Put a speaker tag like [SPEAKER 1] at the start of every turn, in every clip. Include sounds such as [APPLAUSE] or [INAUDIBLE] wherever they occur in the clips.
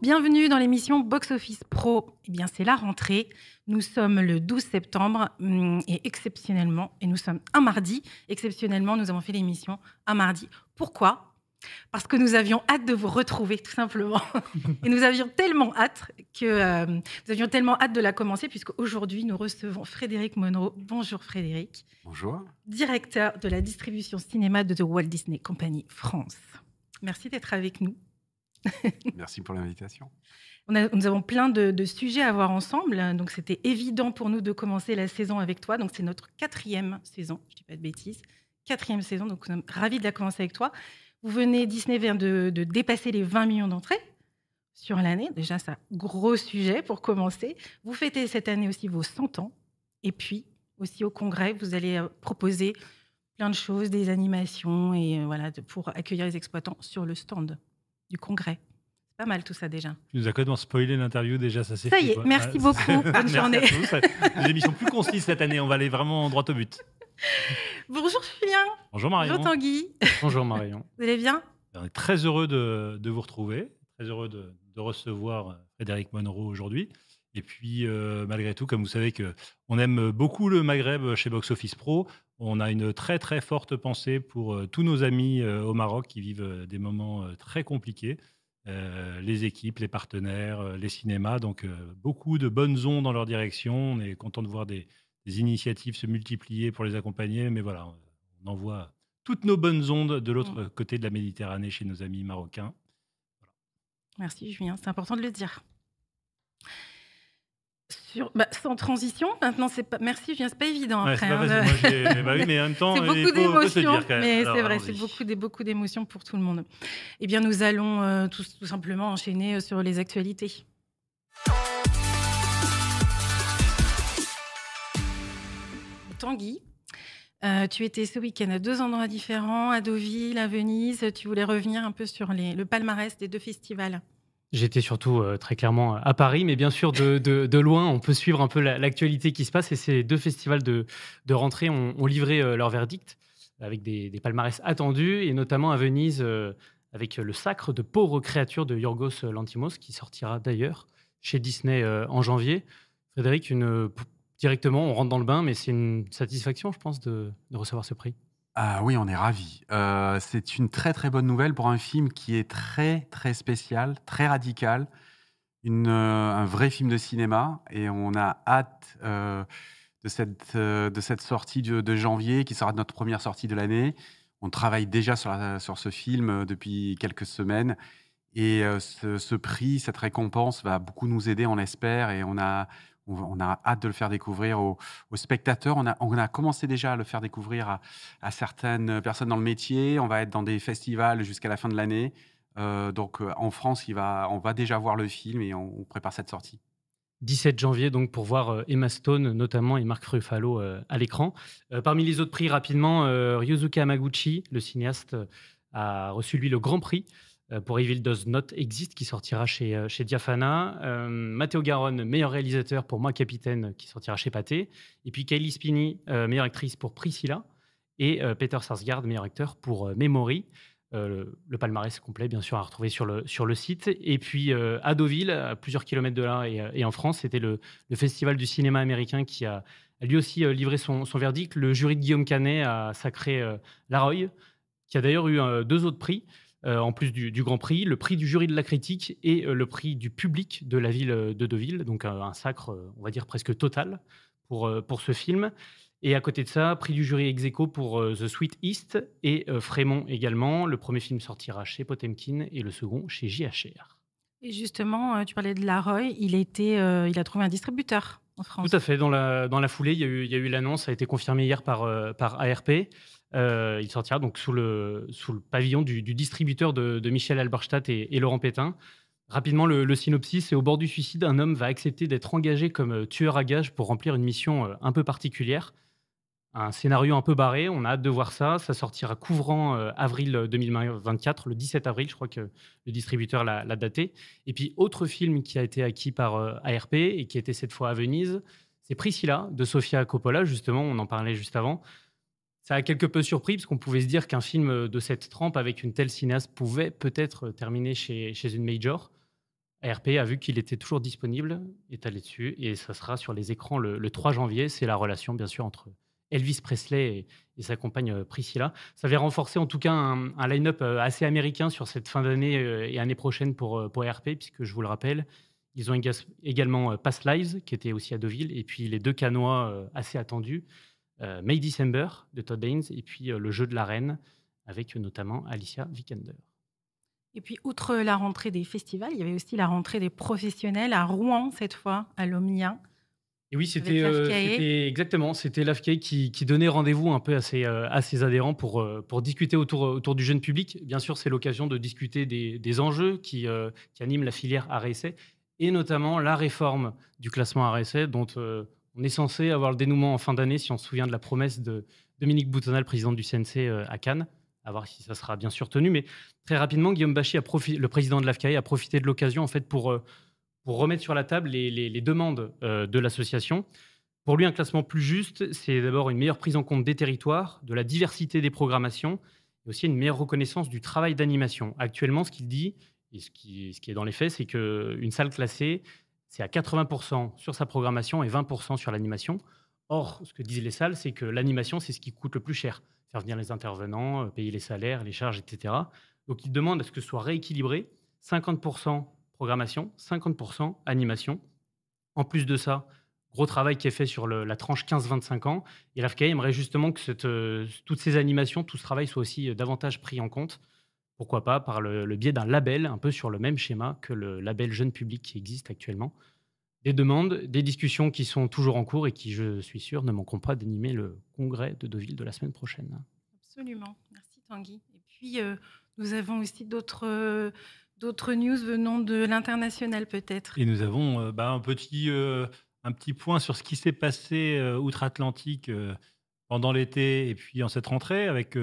[SPEAKER 1] bienvenue dans l'émission Box Office Pro. Eh bien, c'est la rentrée. Nous sommes le 12 septembre hum, et exceptionnellement, et nous sommes un mardi, exceptionnellement, nous avons fait l'émission un mardi. Pourquoi? Parce que nous avions hâte de vous retrouver, tout simplement. [LAUGHS] et nous avions tellement hâte que euh, nous avions tellement hâte de la commencer, puisque aujourd'hui nous recevons Frédéric Monroe. Bonjour Frédéric.
[SPEAKER 2] Bonjour.
[SPEAKER 1] Directeur de la distribution cinéma de The Walt Disney Company France. Merci d'être avec nous. [LAUGHS]
[SPEAKER 2] Merci pour l'invitation.
[SPEAKER 1] nous avons plein de, sujets à voir ensemble, donc c'était évident pour nous de commencer la saison avec toi. Donc c'est notre quatrième saison, je ne dis pas de bêtises, quatrième saison, donc nous sommes ravis de la commencer avec toi. Vous venez, Disney vient de, dépasser les 20 millions d'entrées sur l'année. Déjà, c'est un gros sujet pour commencer. Vous fêtez cette année aussi vos 100 ans. Et puis, aussi au congrès, vous allez euh, proposer plein de choses, des animations, et euh, voilà, pour accueillir les exploitants sur le stand du congrès. C'est pas mal tout ça déjà.
[SPEAKER 3] Tu nous as complètement spoilé l'interview déjà, ça
[SPEAKER 1] c'est Ça y est, merci beaucoup. [LAUGHS] Bonne journée.
[SPEAKER 3] Des émissions plus concises cette année, on va aller vraiment droit au but.
[SPEAKER 1] Bonjour Julien.
[SPEAKER 3] Bonjour Marion.
[SPEAKER 1] Bonjour Tanguy.
[SPEAKER 4] Bonjour Marion.
[SPEAKER 1] Vous allez bien?
[SPEAKER 3] On est très heureux de, de vous retrouver, très heureux de, de recevoir Frédéric Monroe aujourd'hui. Et puis, euh, malgré tout, comme vous savez que on aime beaucoup le Maghreb chez Box Office Pro, on a une très très forte pensée pour euh, tous nos amis euh, au Maroc qui vivent des moments très compliqués. les équipes, les partenaires, les cinémas. Donc, beaucoup de bonnes ondes dans leur direction. On est content de voir des, initiatives se multiplier pour les accompagner. Mais voilà, on envoie toutes nos bonnes ondes de l'autre mmh. côté de la Méditerranée chez nos amis marocains.
[SPEAKER 1] Merci Julien, c'est important de le dire. Bah, sans transition, maintenant c'est pas. Merci, je viens, c'est pas évident après.
[SPEAKER 3] Hein, mais, bah oui, mais en même [LAUGHS] temps,
[SPEAKER 1] c'est beaucoup d'émotions. Mais c'est vrai, c'est beaucoup, beaucoup d'émotions pour tout le monde. Eh bien, nous allons euh, tout, tout, simplement enchaîner euh, sur les actualités. Tanguy, euh, tu étais ce week-end à deux endroits différents, à Deauville, à Venise. Tu voulais revenir un peu sur les, le palmarès des deux festivals.
[SPEAKER 4] J'étais surtout euh, très clairement à Paris, mais bien sûr, de, loin, on peut suivre un peu l'actualité qui se passe. Et ces deux festivals de, rentrée ont, livré euh, leur verdict avec des, palmarès attendus, et notamment à Venise, euh, avec le sacre de pauvres créatures de Yorgos Lantimos, qui sortira d'ailleurs chez Disney en janvier. Frédéric, directement, on rentre dans le bain, mais c'est une satisfaction, je pense, de recevoir ce prix.
[SPEAKER 2] Ah oui, on est ravis. Euh, c'est une très, très bonne nouvelle pour un film qui est très, très spécial, très radical, euh, un vrai film de cinéma et on a hâte, euh, de cette, de cette sortie de janvier qui sera notre première sortie de l'année. On travaille déjà sur sur ce film, depuis quelques semaines et ce ce prix, cette récompense va beaucoup nous aider, on l'espère et on a on, a hâte de le faire découvrir aux, spectateurs. On a, commencé déjà à le faire découvrir à, certaines personnes dans le métier. On va être dans des festivals jusqu'à la fin de l'année. Euh, donc euh, en France, on va déjà voir le film et on, prépare cette sortie.
[SPEAKER 4] 17 janvier, donc pour voir euh, Emma Stone notamment et Marc Ruffalo à l'écran. parmi les autres prix, rapidement, Ryosuke Hamaguchi, le cinéaste, a reçu lui le Grand Prix euh, pour Evil Does Not Exist, qui sortira chez, euh, chez Diafana. Euh, Matteo Garonne, meilleur réalisateur pour Moi Capitaine, qui sortira chez Pathé. Et puis Kaylee Spinney, meilleure actrice pour Priscilla. Et Peter Sarsgaard, meilleur acteur pour Memory. le palmarès complet, bien sûr, à retrouver sur le, sur le site. Et puis à Deauville, à plusieurs kilomètres de là et, en France, c'était le, le, festival du cinéma américain qui a, lui aussi livré son, son, verdict. Le jury de Guillaume Canet a sacré Laroy, qui a d'ailleurs eu deux autres prix. Euh, en plus du, Grand Prix, le prix du jury de la critique et euh, le prix du public de la ville de Deauville. Donc un, sacre, on va dire, presque total pour, euh, pour ce film. Et à côté de ça, prix du jury ex pour The Sweet East et Frémont également. Le premier film sortira chez Potemkin et le second chez JHR.
[SPEAKER 1] Et justement, tu parlais de Laroy, il, était, il a trouvé un distributeur en France.
[SPEAKER 4] Tout à fait. Dans la, dans la foulée, il y a eu, eu l'annonce, ça a été confirmé hier par, par ARP. Euh, il sortira donc sous le, pavillon du, distributeur de, Michel Alberstadt et, Laurent Pétain. Rapidement, le, synopsis, c'est au bord du suicide, un homme va accepter d'être engagé comme euh, tueur à gage pour remplir une mission euh, un peu particulière. Un scénario un peu barré, on a hâte de voir ça. Ça sortira couvrant avril 2024, le 17 avril, je crois que le distributeur l'a daté. Et puis, autre film qui a été acquis par ARP et qui était cette fois à Venise, c'est Priscilla de Sofia Coppola, justement, on en parlait juste avant. Ça a quelque peu surpris parce qu'on pouvait se dire qu'un film de cette trempe avec une telle cinéaste pouvait peut-être terminer chez, une major. ARP a vu qu'il était toujours disponible, est allé dessus, et ça sera sur les écrans le, le 3 janvier. C'est la relation, bien sûr, entre Elvis Presley et, sa compagne euh, Priscilla. Ça va renforcer en tout cas un, line-up euh, assez américain sur cette fin d'année euh, et année prochaine pour, pour RP, puisque je vous le rappelle, ils ont également Past Lives, qui était aussi à Deauville, et puis les deux canois assez attendus, May December de Todd Haynes, et puis le jeu de la reine, avec notamment Alicia Vikander.
[SPEAKER 1] Et puis, outre la rentrée des festivals, il y avait aussi la rentrée des professionnels à Rouen, cette fois, à l'Omnia.
[SPEAKER 4] Et oui, c'était euh, exactement, c'était l'AFK qui, donnait rendez-vous un peu à ses, euh, à ses adhérents pour, euh, pour discuter autour, autour du jeune public. Bien sûr, c'est l'occasion de discuter des, des enjeux qui, qui, animent la filière RSA et notamment la réforme du classement RSA dont on est censé avoir le dénouement en fin d'année si on se souvient de la promesse de Dominique Boutonal, président du CNC à Cannes. À voir si ça sera bien sûr tenu. Mais très rapidement, Guillaume Bachy, le président de l'AFCAE, a profité de l'occasion en fait pour pour remettre sur la table les, demandes euh, de l'association. Pour lui, un classement plus juste, c'est d'abord une meilleure prise en compte des territoires, de la diversité des programmations, et aussi une meilleure reconnaissance du travail d'animation. Actuellement, ce qu'il dit, et ce qui, ce qui, est dans les faits, c'est qu'une salle classée, c'est à 80% sur sa programmation et 20% sur l'animation. Or, ce que disent les salles, c'est que l'animation, c'est ce qui coûte le plus cher. Faire venir les intervenants, euh, payer les salaires, les charges, etc. Donc, il demande à ce que ce soit rééquilibré. 50% programmation, 50% animation. En plus de ça, gros travail qui est fait sur la tranche 15-25 ans. Et l'AFCA aimerait justement que euh, toutes ces animations, tout ce travail soit aussi euh, davantage pris en compte. Pourquoi pas par le, biais d'un label, un peu sur le même schéma que le label jeune public qui existe actuellement. Des demandes, des discussions qui sont toujours en cours et qui, je suis sûr, ne manqueront pas d'animer le congrès de Deauville de la semaine prochaine.
[SPEAKER 1] Absolument. Merci Tanguy. Et puis, euh, nous avons aussi d'autres D'autres news venant de l'international peut-être.
[SPEAKER 3] Et nous avons euh, bah, un, petit, euh, un petit point sur ce qui s'est passé euh, outre-Atlantique pendant l'été et puis en cette rentrée. Avec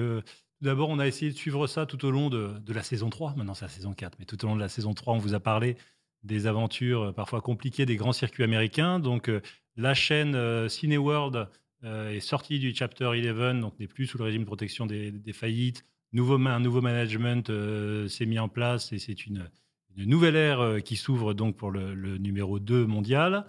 [SPEAKER 3] d'abord, on a essayé de suivre ça tout au long de, la saison 3. Maintenant, c'est la saison 4, mais tout au long de la saison 3, on vous a parlé des aventures parfois compliquées des grands circuits américains. Donc, la chaîne Cineworld est sortie du Chapter 11, donc n'est plus sous le régime de protection des, faillites nouveau, un nouveau management euh, s'est mis en place et c'est une, nouvelle ère euh, qui s'ouvre donc pour le, numéro 2 mondial.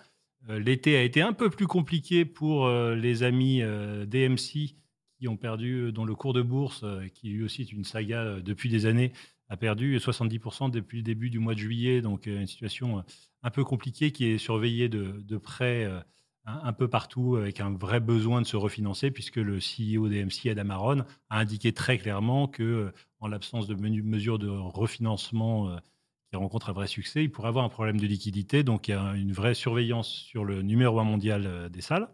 [SPEAKER 3] Euh, l'été a été un peu plus compliqué pour les amis DMC qui ont perdu, dont le cours de bourse, qui lui aussi est une saga depuis des années, a perdu 70% depuis le début du mois de juillet. Donc une situation un peu compliquée qui est surveillée de, près un peu partout avec un vrai besoin de se refinancer, puisque le CEO d'AMC, Adam Aron, a indiqué très clairement que, euh, en l'absence de mesures de refinancement euh, qui rencontrent un vrai succès, il pourrait avoir un problème de liquidité. Donc, il y a une vraie surveillance sur le numéro un mondial euh, des salles.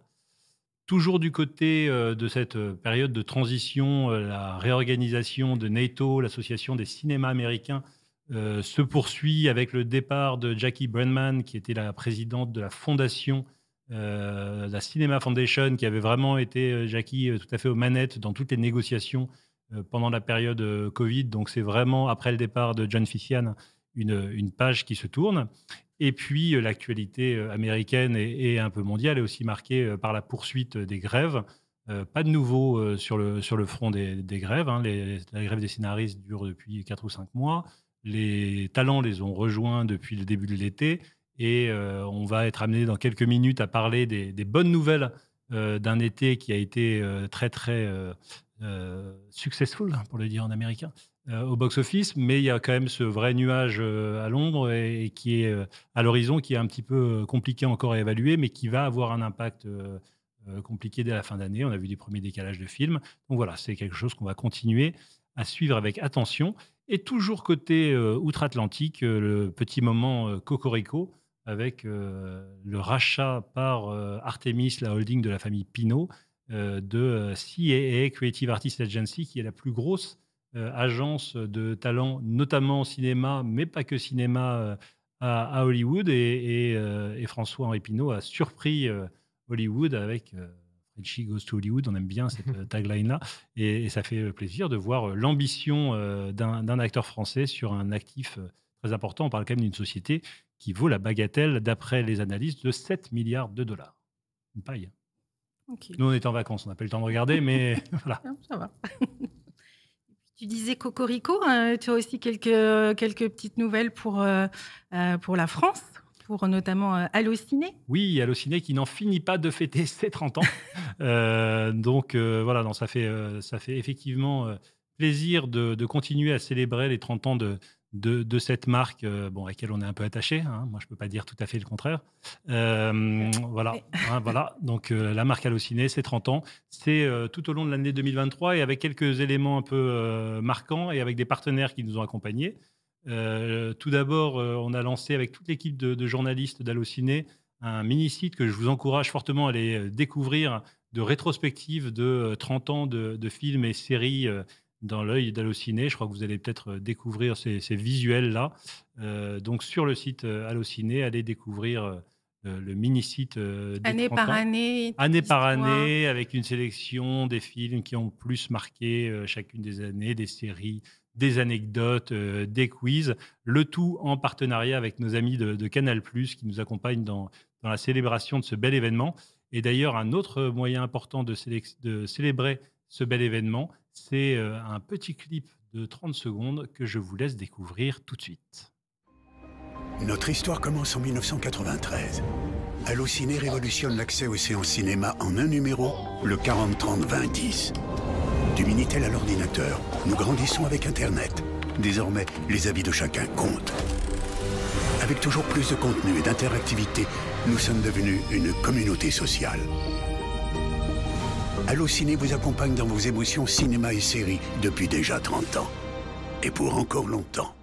[SPEAKER 3] Toujours du côté de cette période de transition, la réorganisation de NATO, l'association des cinémas américains, se poursuit avec le départ de Jackie Brenman, qui était la présidente de la fondation euh, la Cinema Foundation, qui avait vraiment été, euh, Jackie, euh, tout à fait aux manettes dans toutes les négociations pendant la période Covid. Donc, c'est vraiment, après le départ de John Fician, une, page qui se tourne. Et puis, l'actualité américaine et, un peu mondiale est aussi marquée par la poursuite des grèves. pas de nouveau sur, le, sur le front des, grèves. Hein. La grève des scénaristes dure depuis 4 ou 5 mois. Les talents les ont rejoints depuis le début de l'été. Et euh, on va être amené dans quelques minutes à parler des, bonnes nouvelles euh, d'un été qui a été euh, très, très successful, pour le dire en américain, au box-office. Mais il y a quand même ce vrai nuage à l'ombre et, qui est à l'horizon, qui est un petit peu compliqué encore à évaluer, mais qui va avoir un impact compliqué dès la fin d'année. On a vu des premiers décalages de films. Donc voilà, c'est quelque chose qu'on va continuer à suivre avec attention. Et toujours côté outre-Atlantique, le petit moment Cocorico avec euh, le rachat par euh, Artemis, la holding de la famille euh, de CAA, Creative Artists Agency, qui est la plus grosse agence de talent, notamment au cinéma, mais pas que cinéma, à, Hollywood. Et, François-Henri Pinot a surpris Hollywood avec Frenchy Goes to Hollywood. On aime bien cette [LAUGHS] tagline-là. Et, et, ça fait plaisir de voir l'ambition d'un acteur français sur un actif très important. On parle quand même d'une société qui vaut la bagatelle, d'après les analyses, de 7 milliards de dollars. Une paille. Nous, on est en vacances, on n'a pas le temps de regarder, mais [LAUGHS] voilà.
[SPEAKER 1] Ça va. Tu disais Cocorico, euh, tu as aussi quelques, quelques petites nouvelles pour, euh, euh, pour la France, pour notamment euh, Allociné.
[SPEAKER 3] Oui, Allociné qui n'en finit pas de fêter ses 30 ans. [LAUGHS] Euh, donc euh, voilà, non, ça, fait, ça fait effectivement plaisir de, de continuer à célébrer les 30 ans de, de, de cette marque euh, bon, à laquelle on est un peu attaché. hein. Moi, je ne peux pas dire tout à fait le contraire. Euh, voilà, hein, voilà. [LAUGHS] Donc euh, la marque Allociné, c'est 30 ans. C'est tout au long de l'année 2023 et avec quelques éléments un peu marquants et avec des partenaires qui nous ont accompagnés. Tout d'abord, on a lancé avec toute l'équipe de, de journalistes d'Allociné un mini-site que je vous encourage fortement à aller découvrir de rétrospective de euh, 30 ans de, de films et séries dans l'œil d'Allociné. Je crois que vous allez peut-être euh, découvrir ces, ces visuels-là. Euh, donc sur le site euh, Allociné, allez découvrir euh, le mini-site euh,
[SPEAKER 1] Année
[SPEAKER 3] 30
[SPEAKER 1] par
[SPEAKER 3] ans.
[SPEAKER 1] année.
[SPEAKER 3] Année par année, avec une sélection des films qui ont plus marqué chacune des années, des séries, des anecdotes, des quiz, le tout en partenariat avec nos amis de, de Canal+, qui nous accompagnent dans, dans la célébration de ce bel événement. Et d'ailleurs, un autre moyen important de célébrer ce bel événement, c'est euh, un petit clip de 30 secondes que je vous laisse découvrir tout de suite.
[SPEAKER 5] Notre histoire commence en 1993. Allociné révolutionne l'accès aux séances cinéma en un numéro, le 40-30-20-10. Du Minitel à l'ordinateur, nous grandissons avec Internet. Désormais, les avis de chacun comptent. Avec toujours plus de contenu et d'interactivité, nous sommes devenus une communauté sociale. Allociné vous accompagne dans vos émotions cinéma et séries depuis déjà 30 ans. Et pour encore longtemps.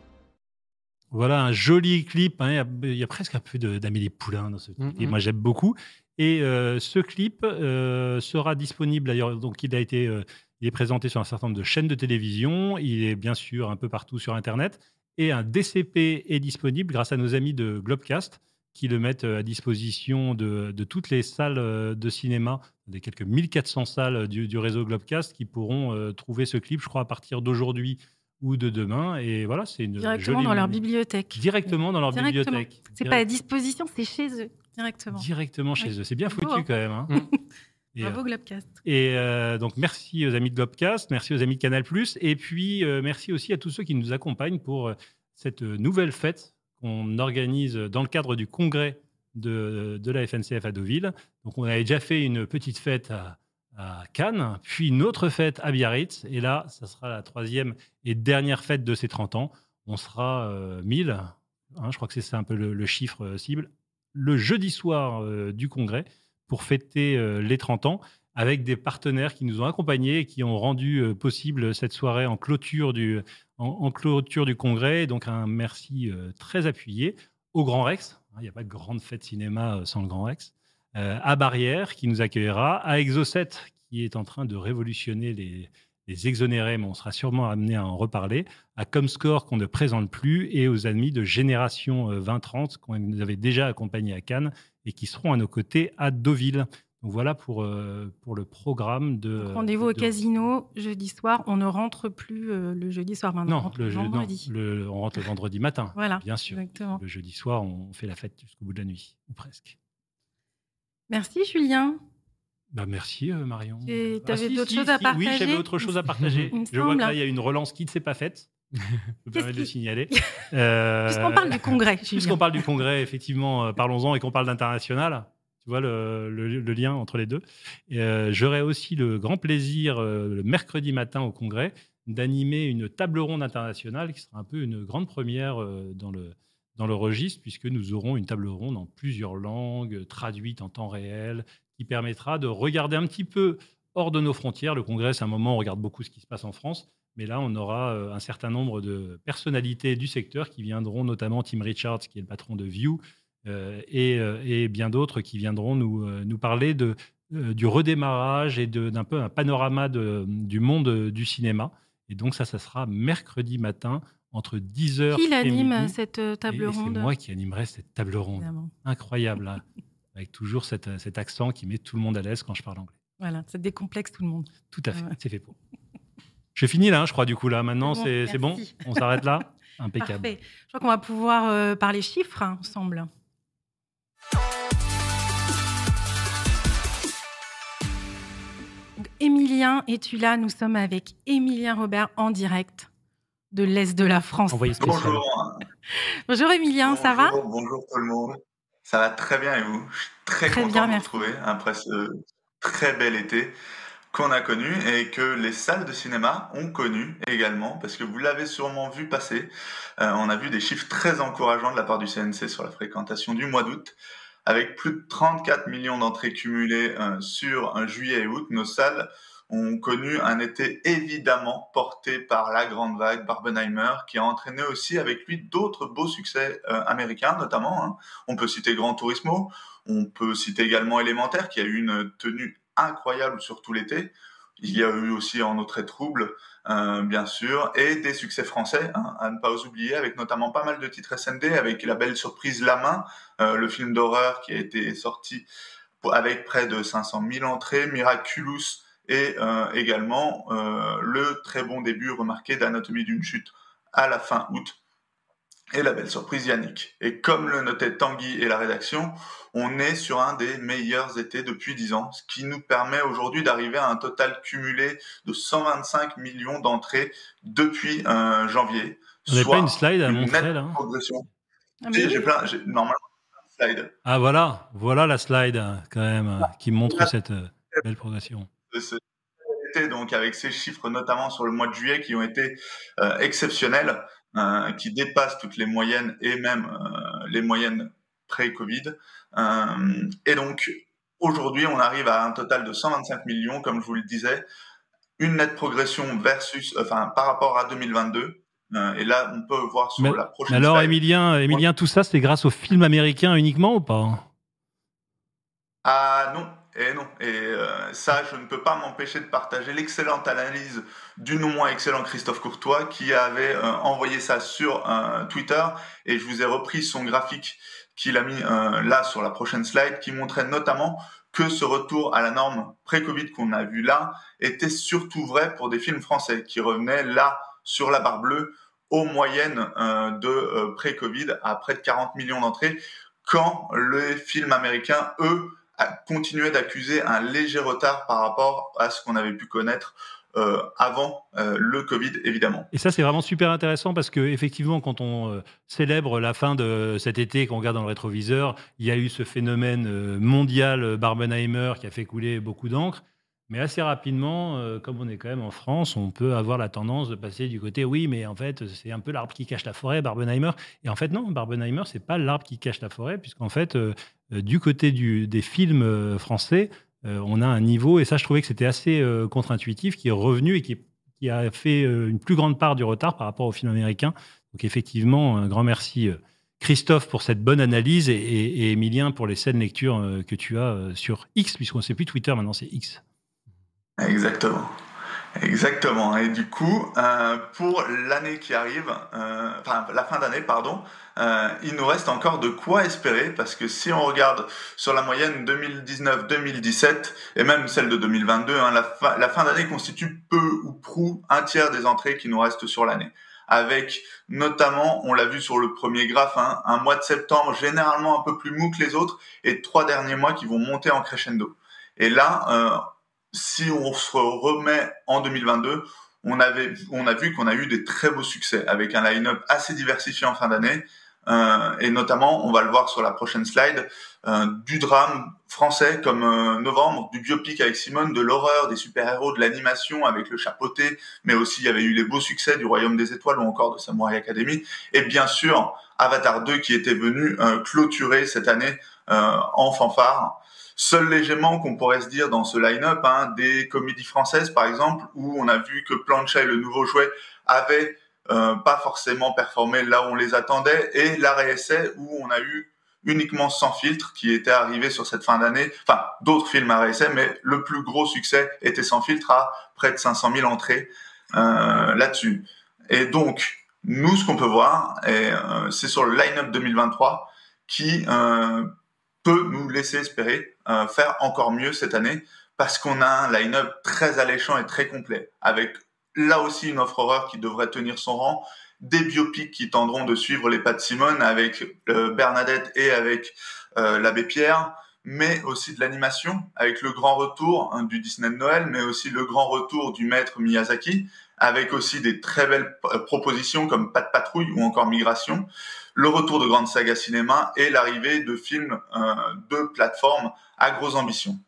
[SPEAKER 3] Voilà un joli clip. hein. Il y a- il y, a presque un peu d'Amélie Poulain dans ce clip.
[SPEAKER 4] Mhm.
[SPEAKER 3] Et moi, j'aime beaucoup. Et euh, ce clip euh, sera disponible d'ailleurs. Donc, il a été, euh, il est présenté sur un certain nombre de chaînes de télévision. Il est bien sûr un peu partout sur Internet. Et un DCP est disponible grâce à nos amis de Globcast qui le mettent euh, à disposition de, de toutes les salles euh, de cinéma, des quelques 1400 salles du, du réseau Globcast qui pourront euh, trouver ce clip, je crois, à partir d'aujourd'hui ou de demain. Et voilà, c'est une
[SPEAKER 1] Directement
[SPEAKER 3] jolie
[SPEAKER 1] dans leur bibliothèque.
[SPEAKER 3] Directement dans leur
[SPEAKER 1] Directement.
[SPEAKER 3] bibliothèque.
[SPEAKER 1] C'est
[SPEAKER 3] Direct-
[SPEAKER 1] pas à disposition, c'est chez eux, directement.
[SPEAKER 3] Directement chez
[SPEAKER 1] Oui.
[SPEAKER 3] eux. C'est bien foutu
[SPEAKER 1] hein.
[SPEAKER 3] quand même. hein.
[SPEAKER 4] Mm. [LAUGHS]
[SPEAKER 3] Et,
[SPEAKER 1] Bravo Globcast.
[SPEAKER 3] et, euh, donc, merci aux amis de Globcast, merci aux amis de Canal+, et puis euh, merci aussi à tous ceux qui nous accompagnent pour euh, cette nouvelle fête qu'on organise dans le cadre du congrès de, de la FNCF à Deauville. Donc, on avait déjà fait une petite fête à, Cannes, puis une autre fête à Biarritz, et là, ça sera la troisième et dernière fête de ces 30 ans. On sera euh, 1000, hein, je crois que c'est un peu le, chiffre euh, cible, le jeudi soir euh, du congrès pour fêter euh, les 30 ans avec des partenaires qui nous ont accompagnés et qui ont rendu euh, possible cette soirée en clôture du, en, clôture du congrès. Donc un merci euh, très appuyé au Grand Rex. hein, Il n'y a pas de grande fête cinéma euh, sans le Grand Rex. Euh, à Barrière qui nous accueillera, à Exocet qui est en train de révolutionner les, les exonérés, mais on sera sûrement amené à en reparler, à Comscore qu'on ne présente plus et aux amis de Génération euh, 2030 qu'on nous avait déjà accompagnés à Cannes et qui seront à nos côtés à Deauville. Donc voilà pour, euh, pour le programme de.
[SPEAKER 1] Rendez-vous au
[SPEAKER 3] de-
[SPEAKER 1] casino jeudi soir. On ne rentre plus euh, le jeudi soir maintenant. on
[SPEAKER 3] Non, le, non,
[SPEAKER 1] vendredi.
[SPEAKER 3] le- on rentre le vendredi matin.
[SPEAKER 1] Voilà,
[SPEAKER 3] Bien sûr.
[SPEAKER 1] exactement.
[SPEAKER 3] Le jeudi soir, on fait la fête jusqu'au bout de la nuit, ou presque.
[SPEAKER 1] Merci Julien.
[SPEAKER 3] Bah merci euh, Marion.
[SPEAKER 1] Et
[SPEAKER 3] Ah,
[SPEAKER 1] t'avais
[SPEAKER 3] si,
[SPEAKER 1] d'autres
[SPEAKER 3] si,
[SPEAKER 1] choses à
[SPEAKER 3] si, Oui,
[SPEAKER 1] partager
[SPEAKER 3] j'avais autre chose à partager. Je vois que là, il y a une relance qui ne s'est pas faite. Je me [LAUGHS] permets de le signaler. Euh, [LAUGHS]
[SPEAKER 1] Puisqu'on parle du congrès, [LAUGHS]
[SPEAKER 3] Puisqu'on parle du congrès, effectivement, euh, parlons-en et qu'on parle d'international. Vois le, lien entre les deux. Euh, J'aurai aussi le grand plaisir, euh, le mercredi matin au congrès, d'animer une table ronde internationale qui sera un peu une grande première euh, dans le, dans le registre, puisque nous aurons une table ronde en plusieurs langues, traduite en temps réel, qui permettra de regarder un petit peu hors de nos frontières. Le congrès, c'est un moment où on regarde beaucoup ce qui se passe en France. Mais là, on aura un certain nombre de personnalités du secteur qui viendront, notamment Tim Richards, qui est le patron de View, et, euh, et bien d'autres qui viendront nous, euh, nous parler de, euh, du redémarrage et d'un peu un panorama de- du monde euh, du cinéma. Et donc ça, ça sera mercredi matin entre 10h
[SPEAKER 1] Qui
[SPEAKER 3] et
[SPEAKER 1] l'anime
[SPEAKER 3] midi.
[SPEAKER 1] cette euh, table
[SPEAKER 3] Et
[SPEAKER 1] ronde?
[SPEAKER 3] C'est moi qui animerai cette table ronde.
[SPEAKER 1] Évidemment.
[SPEAKER 3] Incroyable, hein, [LAUGHS] avec toujours cette- cet accent qui met tout le monde à l'aise quand je parle anglais.
[SPEAKER 1] Voilà, ça décomplexe tout le monde.
[SPEAKER 3] Tout à fait,
[SPEAKER 1] Ouais.
[SPEAKER 3] c'est fait pour. Je finis là, hein, je crois, du coup, là. Maintenant,
[SPEAKER 1] C'est bon,
[SPEAKER 3] bon. On s'arrête là? [LAUGHS] Impeccable.
[SPEAKER 1] Parfait. Je crois qu'on va pouvoir euh, parler chiffres hein, ensemble. Emilien, es-tu là Nous sommes avec Emilien Robert en direct de l'Est de la France.
[SPEAKER 4] Envoyé spécial.
[SPEAKER 6] Bonjour.
[SPEAKER 1] Bonjour Emilien, ça va?
[SPEAKER 6] Bonjour, tout le monde. Ça va très bien et vous? Je suis très,
[SPEAKER 1] Très
[SPEAKER 6] content
[SPEAKER 1] bien,
[SPEAKER 6] de vous
[SPEAKER 1] merci.
[SPEAKER 6] retrouver après ce très bel été qu'on a connu et que les salles de cinéma ont connu également parce que vous l'avez sûrement vu passer. Euh, on a vu des chiffres très encourageants de la part du CNC sur la fréquentation du mois d'août. Avec plus de 34 millions d'entrées cumulées euh, sur juillet et août, nos salles ont connu un été évidemment porté par la grande vague Barbenheimer, qui a entraîné aussi avec lui d'autres beaux succès euh, américains, notamment. hein. On peut citer Gran Turismo, on peut citer également Élémentaire, qui a eu une tenue incroyable sur tout l'été. Il y a eu aussi En eau très trouble, euh, bien sûr, et des succès français, hein, à ne pas oublier, avec notamment pas mal de titres SND, avec la belle surprise La Main, euh, le film d'horreur qui a été sorti avec près de 500 000 entrées, Miraculous, et euh, également le très bon début remarqué d'Anatomie d'une chute à la fin août et la belle surprise Yannick. Et comme le notait Tanguy et la rédaction, on est sur un des meilleurs étés depuis 10 ans, ce qui nous permet aujourd'hui d'arriver à un total cumulé de 125 millions d'entrées depuis euh, janvier.
[SPEAKER 3] N'avait
[SPEAKER 6] soit
[SPEAKER 3] pas une slide à
[SPEAKER 6] une
[SPEAKER 3] montrer
[SPEAKER 6] nette
[SPEAKER 3] là
[SPEAKER 6] progression.
[SPEAKER 1] Ah, oui.
[SPEAKER 6] J'ai plein, normalement, plein de slides.
[SPEAKER 3] Ah voilà, voilà la slide quand même qui montre cette euh, belle progression.
[SPEAKER 6] été, donc avec ces chiffres notamment sur le mois de juillet qui ont été euh, exceptionnels, euh, qui dépassent toutes les moyennes et même euh, les moyennes pré-Covid. Euh, et donc aujourd'hui, on arrive à un total de 125 millions, comme je vous le disais, une nette progression versus, enfin par rapport à 2022. Euh, et là, on peut voir sur
[SPEAKER 3] Mais-
[SPEAKER 6] la prochaine.
[SPEAKER 3] alors
[SPEAKER 6] slide.
[SPEAKER 3] Emilien, Emilien, tout ça c'est grâce au film américain uniquement ou pas?
[SPEAKER 6] Ah non, et non. Et euh, ça, je ne peux pas m'empêcher de partager l'excellente analyse du non moins excellent Christophe Courtois qui avait euh, envoyé ça sur euh, Twitter et je vous ai repris son graphique qu'il a mis euh, là sur la prochaine slide qui montrait notamment que ce retour à la norme pré-Covid qu'on a vu là était surtout vrai pour des films français qui revenaient là sur la barre bleue aux moyennes euh, de euh, pré-Covid à près de 40 millions d'entrées quand les films américains, eux, a continué d'accuser un léger retard par rapport à ce qu'on avait pu connaître euh, avant euh, le Covid, évidemment.
[SPEAKER 3] Et ça, c'est vraiment super intéressant parce que effectivement, quand on euh, célèbre la fin de cet été, qu'on regarde dans le rétroviseur, il y a eu ce phénomène mondial Barbenheimer qui a fait couler beaucoup d'encre. Mais assez rapidement, comme on est quand même en France, on peut avoir la tendance de passer du côté oui, mais en fait, c'est un peu l'arbre qui cache la forêt, Barbenheimer. Et en fait, non, Barbenheimer, c'est pas l'arbre qui cache la forêt, puisqu'en fait, du côté des films français, on a un niveau, et ça, je trouvais que c'était assez euh, contre-intuitif, qui est revenu et qui a fait euh, une plus grande part du retard par rapport au film américain. Donc effectivement, un grand merci euh, Christophe pour cette bonne analyse et, et- et Emilien pour les scènes lectures euh, que tu as euh, sur X, puisqu'on ne sait plus Twitter maintenant, c'est X.
[SPEAKER 6] Exactement. Exactement. Et du coup, euh, pour l'année qui arrive, euh, enfin la fin d'année, pardon, euh, il nous reste encore de quoi espérer parce que si on regarde sur la moyenne 2019-2017 et même celle de 2022, hein, la, fin, la fin d'année constitue peu ou prou un tiers des entrées qui nous restent sur l'année. Avec notamment, on l'a vu sur le premier graphe, hein, un mois de septembre généralement un peu plus mou que les autres et trois derniers mois qui vont monter en crescendo. Et là, euh, si on se remet en 2022, on, avait, on a vu qu'on a eu des très beaux succès avec un line-up assez diversifié en fin d'année. Euh, et notamment, on va le voir sur la prochaine slide, euh, du drame français comme euh, Novembre, du biopic avec Simone, de l'horreur, des super-héros, de l'animation avec le chapeauté, mais aussi il y avait eu les beaux succès du Royaume des Étoiles ou encore de Samurai Academy. Et bien sûr, Avatar 2 qui était venu euh, clôturer cette année en fanfare. Seul légèrement qu'on pourrait se dire dans ce line-up, hein, des comédies françaises par exemple, où on a vu que Plancha et le nouveau jouet avaient euh, pas forcément performé là où on les attendait, et l'arrêt essai où on a eu uniquement sans filtre qui était arrivé sur cette fin d'année, enfin d'autres films à essai, mais le plus gros succès était sans filtre à près de 500 000 entrées euh, là-dessus. Et donc, nous, ce qu'on peut voir, euh, c'est sur le line-up 2023 qui peut nous laisser espérer euh, faire encore mieux cette année parce qu'on a un line-up très alléchant et très complet avec là aussi une offre horreur qui devrait tenir son rang, des biopics qui tendront de suivre les pas de Simone avec euh, Bernadette et avec euh, l'abbé Pierre, mais aussi de l'animation, avec le grand retour hein, du Disney de Noël, mais aussi le grand retour du maître Miyazaki, avec aussi des très belles euh, propositions comme Pas de patrouille ou encore Migration, le retour de grandes sagas cinéma et l'arrivée de films euh, de plateforme à grosses ambitions.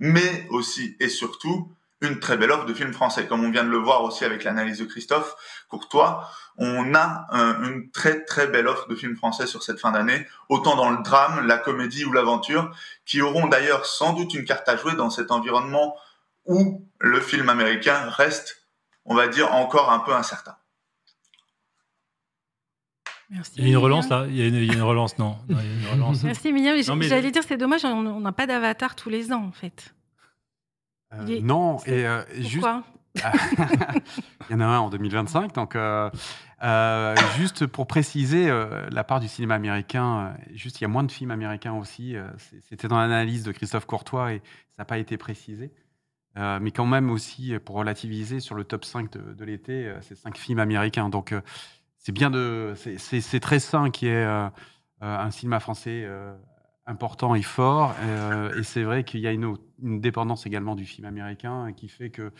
[SPEAKER 6] Mais aussi et surtout une très belle offre de films français, comme on vient de le voir aussi avec l'analyse de Christophe Courtois. On a euh, une très très belle offre de films français sur cette fin d'année, autant dans le drame, la comédie ou l'aventure, qui auront d'ailleurs sans doute une carte à jouer dans cet environnement où le film américain reste, on va dire, encore un peu incertain.
[SPEAKER 1] Merci.
[SPEAKER 3] Il y a une relance là? Il y a une, il y a une relance, non, Non, il y a une [LAUGHS] relance.
[SPEAKER 1] Merci Emilien. J'allais dire, c'est dommage, on n'a pas d'avatar tous les ans en fait.
[SPEAKER 2] Euh,
[SPEAKER 1] est-
[SPEAKER 2] non, et euh, juste,
[SPEAKER 1] Pourquoi? [LAUGHS]
[SPEAKER 2] Il y en a un en 2025. Donc, euh, euh, juste pour préciser euh, la part du cinéma américain, euh, juste il y a moins de films américains aussi. euh, C'était dans l'analyse de Christophe Courtois et ça n'a pas été précisé. Euh, mais quand même aussi, pour relativiser, sur le top 5 de, de l'été, euh, c'est 5 films américains. Donc, euh, c'est bien de. c'est- très sain qu'il y ait euh, euh, un cinéma français euh, important et fort. euh, et c'est vrai qu'il y a une, dépendance également du film américain qui fait que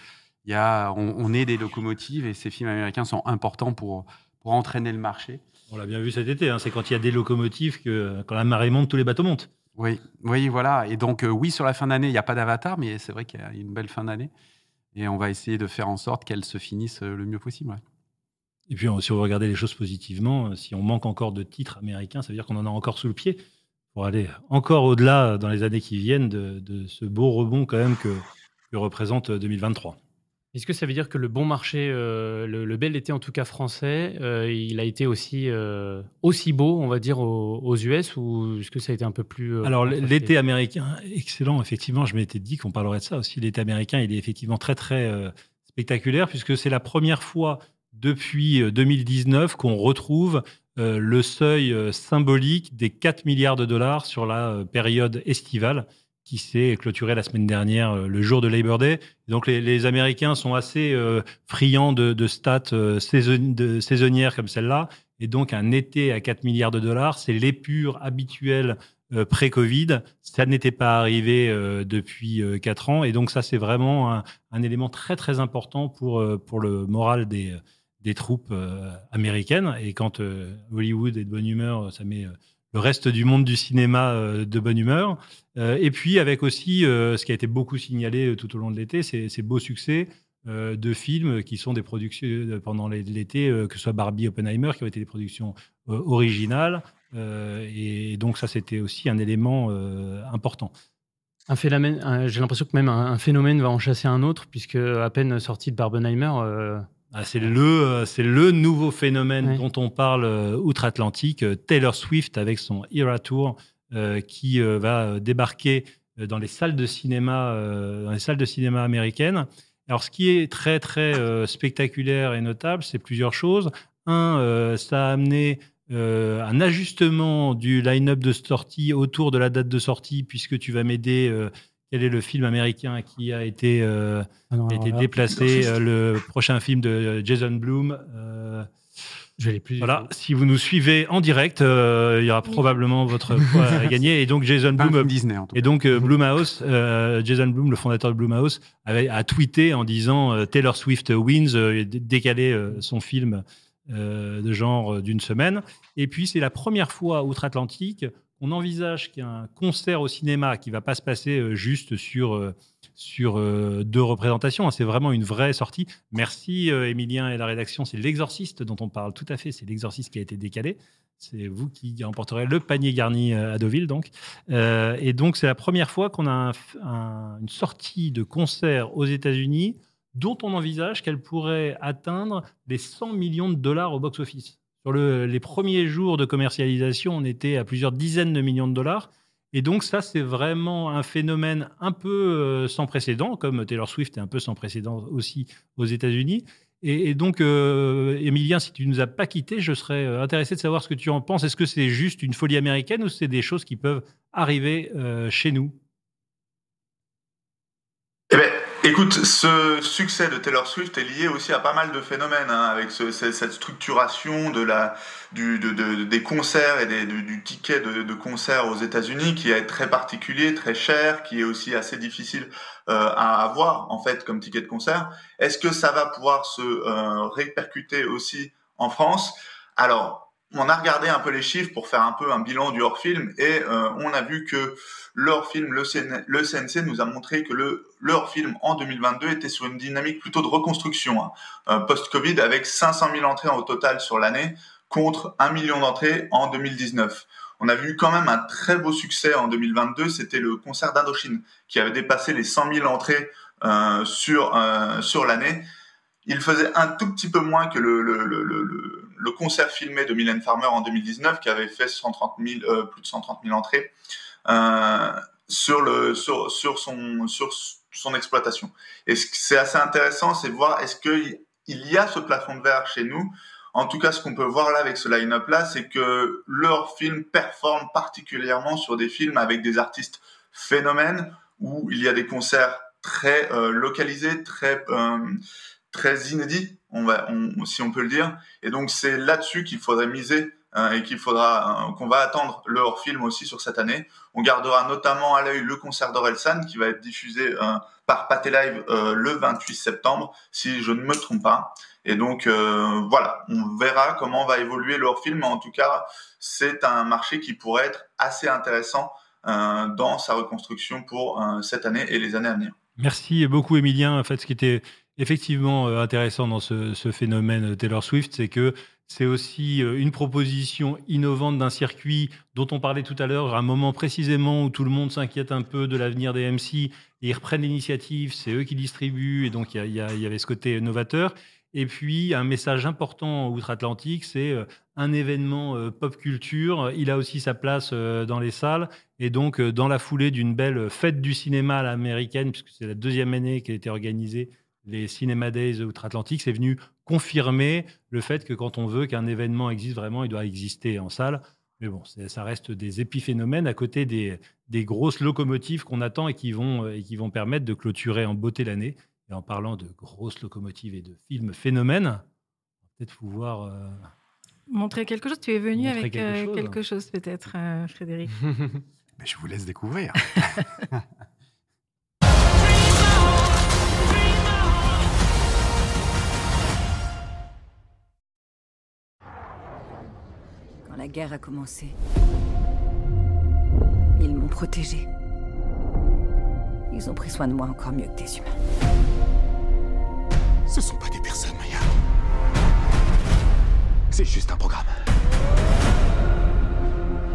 [SPEAKER 2] il y a, on, on est des locomotives et ces films américains sont importants pour, pour entraîner le marché.
[SPEAKER 3] On l'a bien vu cet été, hein, c'est quand il y a des locomotives que quand la marée monte, tous les bateaux montent.
[SPEAKER 2] Oui, oui, voilà. Et donc, oui, sur la fin d'année, il n'y a pas d'avatar, mais c'est vrai qu'il y a une belle fin d'année. Et on va essayer de faire en sorte qu'elle se finisse le mieux possible. ouais.
[SPEAKER 3] Et puis, si on veut regarder les choses positivement, euh, si on manque encore de titres américains, ça veut dire qu'on en a encore sous le pied pour aller encore au-delà euh, dans les années qui viennent de, de ce beau rebond quand même que, que représente euh, 2023.
[SPEAKER 4] Est-ce que ça veut dire que le bon marché, euh, le, le bel été en tout cas français, euh, il a été aussi, euh, aussi beau, on va dire, aux, aux US ou est-ce que ça a été un peu plus. euh,
[SPEAKER 3] Alors, l'été américain, excellent, effectivement, je m'étais dit qu'on parlerait de ça aussi. L'été américain, il est effectivement très, très euh, spectaculaire puisque c'est la première fois depuis euh, 2019 qu'on retrouve euh, le seuil euh, symbolique des 4 milliards de dollars sur la euh, période estivale qui s'est clôturée la semaine dernière, euh, le jour de Labor Day. Donc, les, Américains sont assez euh, friands de, stats euh, saisonnières comme celle-là. Et donc, un été à 4 milliards de dollars, c'est l'épure habituelle euh, pré-Covid. Ça n'était pas arrivé euh, depuis euh, quatre ans. Et donc, ça, c'est vraiment un, élément très, très important pour, euh, pour le moral des, des troupes euh, américaines. Et quand euh, Hollywood est de bonne humeur, ça met euh, le reste du monde du cinéma euh, de bonne humeur. Euh, et puis, avec aussi euh, ce qui a été beaucoup signalé euh, tout au long de l'été, ces beaux succès euh, de films qui sont des productions euh, pendant l'été, euh, que ce soit Barbie, Oppenheimer, qui ont été des productions euh, originales. Euh, et donc ça, c'était aussi un élément euh, important.
[SPEAKER 4] Un phénomène, j'ai l'impression que même un, phénomène va en chasser un autre, puisque à peine sorti de Barbenheimer, euh,
[SPEAKER 3] Ah, c'est le, euh, c'est le nouveau phénomène
[SPEAKER 4] Ouais.
[SPEAKER 3] dont on parle euh, outre-Atlantique, euh, Taylor Swift avec son Era Tour euh, qui euh, va débarquer dans les salles de cinéma, euh, dans les salles de cinéma américaines. Alors, ce qui est très très spectaculaire et notable, c'est plusieurs choses. Un, ça a amené euh, un ajustement du line-up de sortie autour de la date de sortie, puisque tu vas m'aider. euh, quel est le film américain qui a été euh,
[SPEAKER 4] ah non,
[SPEAKER 3] a
[SPEAKER 4] alors
[SPEAKER 3] été
[SPEAKER 4] là,
[SPEAKER 3] déplacé euh, le prochain film de Jason Blum. euh,
[SPEAKER 4] je l'ai plus.
[SPEAKER 3] voilà, si vous nous suivez en direct, euh, il y aura probablement votre [LAUGHS] poids à gagner. Et donc Jason
[SPEAKER 2] un film Disney, en tout
[SPEAKER 3] et donc euh, Blumhouse, euh, Jason Blum, le fondateur de Blumhouse, avait, a tweeté en disant euh, Taylor Swift wins, euh, décalé euh, son film euh, de genre euh, d'une semaine. Et puis c'est la première fois outre-Atlantique qu'on envisage qu'il y a un concert au cinéma qui va pas se passer euh, juste sur euh, sur euh, deux représentations. hein. C'est vraiment une vraie sortie. Merci Emilien et la rédaction. C'est l'exorciste dont on parle tout à fait. C'est l'exorciste qui a été décalé. C'est vous qui remporterez le panier garni à Deauville, donc. Et donc, c'est la première fois qu'on a une sortie de concert aux États-Unis dont on envisage qu'elle pourrait atteindre les 100 millions de dollars au box-office. Sur le- les premiers jours de commercialisation, on était à plusieurs dizaines de millions de dollars. Et donc, ça, c'est vraiment un phénomène un peu euh, sans précédent, comme Taylor Swift est un peu sans précédent aussi aux États-Unis. Et, donc, euh, Emilien, si tu nous as pas quittés, je serais euh, intéressé de savoir ce que tu en penses. Est-ce que c'est juste une folie américaine ou c'est des choses qui peuvent arriver euh, chez nous?
[SPEAKER 6] Eh ben, Écoute, ce succès de Taylor Swift est lié aussi à pas mal de phénomènes, hein, avec cette structuration de la, du, des concerts et du ticket de, concert aux États-Unis qui est très particulier, très cher, qui est aussi assez difficile euh, à avoir en fait comme ticket de concert. Est-ce que ça va pouvoir se euh, répercuter aussi en France? Alors, on a regardé un peu les chiffres pour faire un peu un bilan du hors-film et euh, on a vu que le hors-film, le, CNC nous a montré que le, hors-film en 2022 était sur une dynamique plutôt de reconstruction hein, euh, post-Covid avec 500 000 entrées au total sur l'année contre 1 million d'entrées en 2019. On a vu quand même un très beau succès en 2022, c'était le concert d'Indochine qui avait dépassé les 100 000 entrées euh, sur, sur l'année. Il faisait un tout petit peu moins que le le concert filmé de Mylène Farmer en 2019 qui avait fait 130 euh, plus de 130 000 entrées euh, sur, le, sur, sur, son, sur son exploitation. Et ce c'est assez intéressant, c'est voir est-ce qu'il y a ce plafond de verre chez nous? En tout cas, ce qu'on peut voir là avec ce line-up là, c'est que leur film performe particulièrement sur des films avec des artistes phénomènes où il y a des concerts très euh, localisés, très très inédits on va, si on peut le dire. Et donc c'est là-dessus qu'il faudrait miser euh, et qu'il faudra euh, qu'on va attendre leur film aussi sur cette année. On gardera notamment à l'œil le concert d'Orelsan qui va être diffusé euh, par Pathé Live le 28 septembre, si je ne me trompe pas. Et donc voilà, on verra comment va évoluer leur film. Mais en tout cas, c'est un marché qui pourrait être assez intéressant dans sa reconstruction pour cette année et les années à venir.
[SPEAKER 3] Merci beaucoup, Emilien. En fait, ce qui était effectivement euh, intéressant dans ce, phénomène Taylor Swift, c'est que c'est aussi euh, une proposition innovante d'un circuit dont on parlait tout à l'heure, à un moment précisément où tout le monde s'inquiète un peu de l'avenir des MC, ils reprennent l'initiative, c'est eux qui distribuent, et donc il y, avait ce côté novateur. Et puis, un message important outre-Atlantique, c'est euh, un événement pop culture. Il a aussi sa place dans les salles. Et donc, dans la foulée d'une belle fête du cinéma à l'américaine, puisque c'est la deuxième année qui a été organisée les Cinema Days outre-Atlantique, c'est venu confirmer le fait que quand on veut qu'un événement existe vraiment, il doit exister en salle. Mais bon, ça reste des épiphénomènes à côté des, grosses locomotives qu'on attend et qui, vont, et qui vont permettre de clôturer en beauté l'année. Et en parlant de grosses locomotives et de films phénomènes, peut-être pouvoir... Euh,
[SPEAKER 1] Montrer quelque chose. Tu es venu avec quelque euh, chose, peut-être, euh, Frédéric. [LAUGHS]
[SPEAKER 2] Mais je vous laisse découvrir. [LAUGHS]
[SPEAKER 7] la guerre a commencé, ils m'ont protégé. Ils ont pris soin de moi encore mieux que des humains.
[SPEAKER 8] Ce sont pas des personnes, Maya. C'est juste un programme.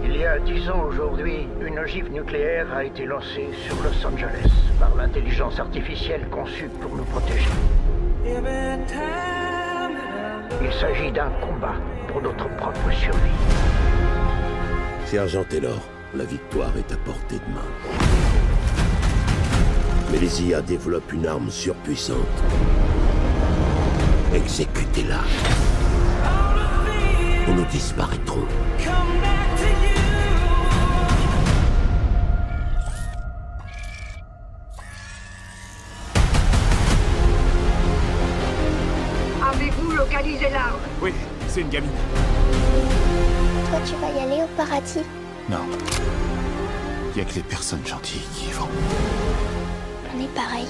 [SPEAKER 9] Il y a dix ans aujourd'hui, une ogive nucléaire a été lancée sur Los Angeles par l'intelligence artificielle conçue pour nous protéger. Il s'agit d'un combat pour notre propre survie.
[SPEAKER 10] Sergent Taylor, la victoire est à portée de main. Mais les IA développent une arme surpuissante. Exécutez-la. Ou nous disparaîtrons.
[SPEAKER 8] Une gamine.
[SPEAKER 11] Toi, tu vas y aller au paradis
[SPEAKER 8] Non. Il y a que les personnes gentilles qui y vont.
[SPEAKER 11] On est pareil.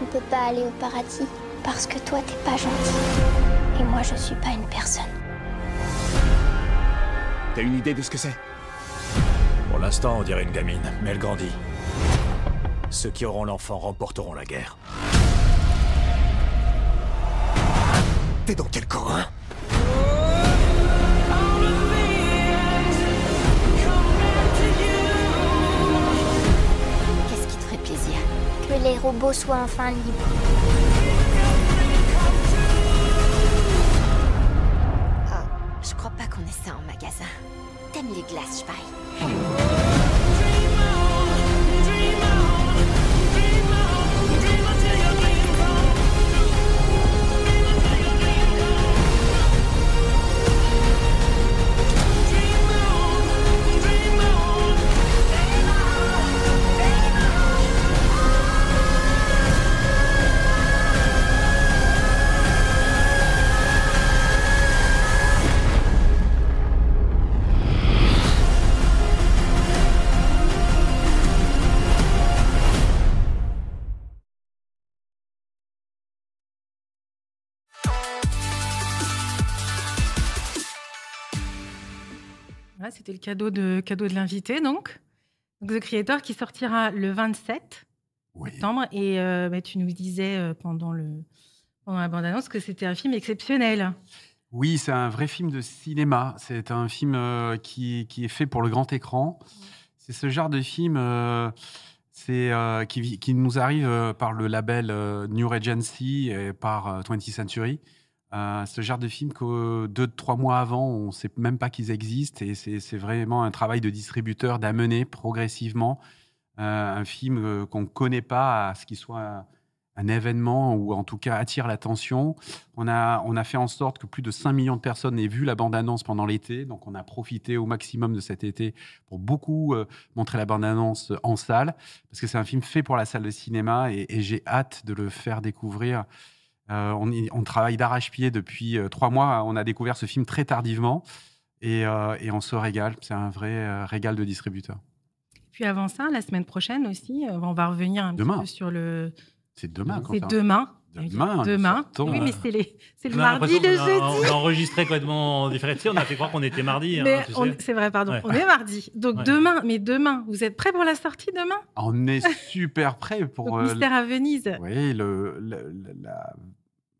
[SPEAKER 11] On peut pas aller au paradis parce que toi, t'es pas gentil. Et moi, je suis pas une personne.
[SPEAKER 8] T'as une idée de ce que c'est?
[SPEAKER 12] Pour l'instant, on dirait une gamine, mais elle grandit. Ceux qui auront l'enfant remporteront la guerre.
[SPEAKER 8] T'es dans quel camp, hein?
[SPEAKER 11] Que les robots soient enfin libres.
[SPEAKER 1] C'était le cadeau de, cadeau de l'invité, donc. donc. The Creator qui sortira le 27 septembre. Et euh, bah, tu nous disais euh, pendant, le, pendant la bande-annonce que c'était un film exceptionnel.
[SPEAKER 2] Oui, c'est un vrai film de cinéma. C'est un film euh, qui, qui, est fait pour le grand écran. C'est ce genre de film qui, qui, nous arrive par le label New Regency et par 20th Century. Euh, ce genre de film que deux, trois mois avant, on ne sait même pas qu'ils existent. Et c'est vraiment un travail de distributeur d'amener progressivement euh, un film euh, qu'on ne connaît pas à ce qu'il soit un, événement ou en tout cas attire l'attention. On a, on a fait en sorte que plus de 5 millions de personnes aient vu la bande-annonce pendant l'été. Donc on a profité au maximum de cet été pour beaucoup montrer la bande-annonce en salle. Parce que c'est un film fait pour la salle de cinéma et, et j'ai hâte de le faire découvrir euh, on, travaille d'arrache-pied depuis euh, trois mois. On a découvert ce film très tardivement et, euh, on se régale. C'est un vrai régal de distributeur.
[SPEAKER 1] Puis avant ça, la semaine prochaine aussi, on va revenir un
[SPEAKER 2] demain.
[SPEAKER 1] petit peu sur le.
[SPEAKER 2] C'est demain.
[SPEAKER 1] C'est demain.
[SPEAKER 2] Demain.
[SPEAKER 1] Demain. Oui, mais c'est le mardi, le jeudi.
[SPEAKER 3] On a enregistré complètement différencié. On a fait croire qu'on était mardi. Hein,
[SPEAKER 1] c'est vrai, pardon. On est mardi. Donc demain, mais demain, vous êtes prêts pour la sortie demain?
[SPEAKER 2] On est super prêts pour.
[SPEAKER 1] Donc, Mystère à Venise.
[SPEAKER 2] Oui, le, la,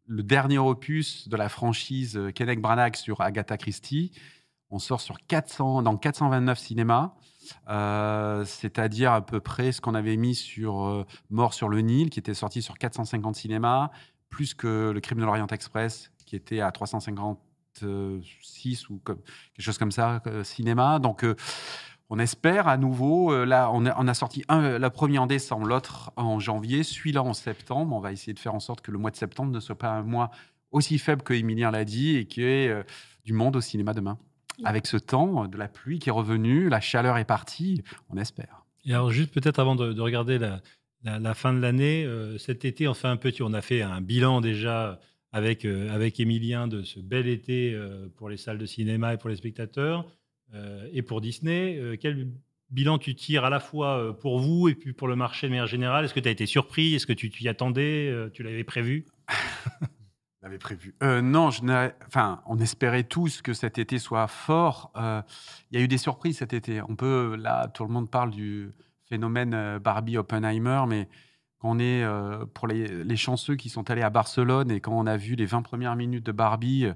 [SPEAKER 2] le dernier opus de la franchise euh, Kenneth Branagh sur Agatha Christie. On sort sur 400, dans 429 cinémas, euh, c'est-à-dire à peu près ce qu'on avait mis sur euh, Mort sur le Nil, qui était sorti sur 450 cinémas, plus que Le Crime de l'Orient Express, qui était à 356 ou quelque chose comme ça, cinéma. Donc, on espère à nouveau, euh, là, on a, sorti un, la première en décembre, l'autre en janvier, celui-là en septembre. On va essayer de faire en sorte que le mois de septembre ne soit pas un mois aussi faible que Emilien l'a dit et qu'il y ait euh, du monde au cinéma demain. Avec ce temps, de la pluie qui est revenu, la chaleur est partie, on espère.
[SPEAKER 3] Et alors, juste peut-être avant de, regarder la, fin de l'année, euh, cet été, on fait un petit, on a fait un bilan déjà avec, avec Emilien de ce bel été pour les salles de cinéma et pour les spectateurs. Euh, et pour Disney. Euh, quel bilan tu tires à la fois euh, pour vous et puis pour le marché de manière générale? Est-ce que tu as été surpris? Est-ce que tu t'y attendais? Tu l'avais prévu? [LAUGHS]
[SPEAKER 2] L'avais prévu. non, enfin, on espérait tous que cet été soit fort. Il y a eu des surprises cet été. On peut, là, tout le monde parle du phénomène Barbie Oppenheimer, mais on est pour les, les, chanceux qui sont allés à Barcelone et quand on a vu les 20 premières minutes de Barbie,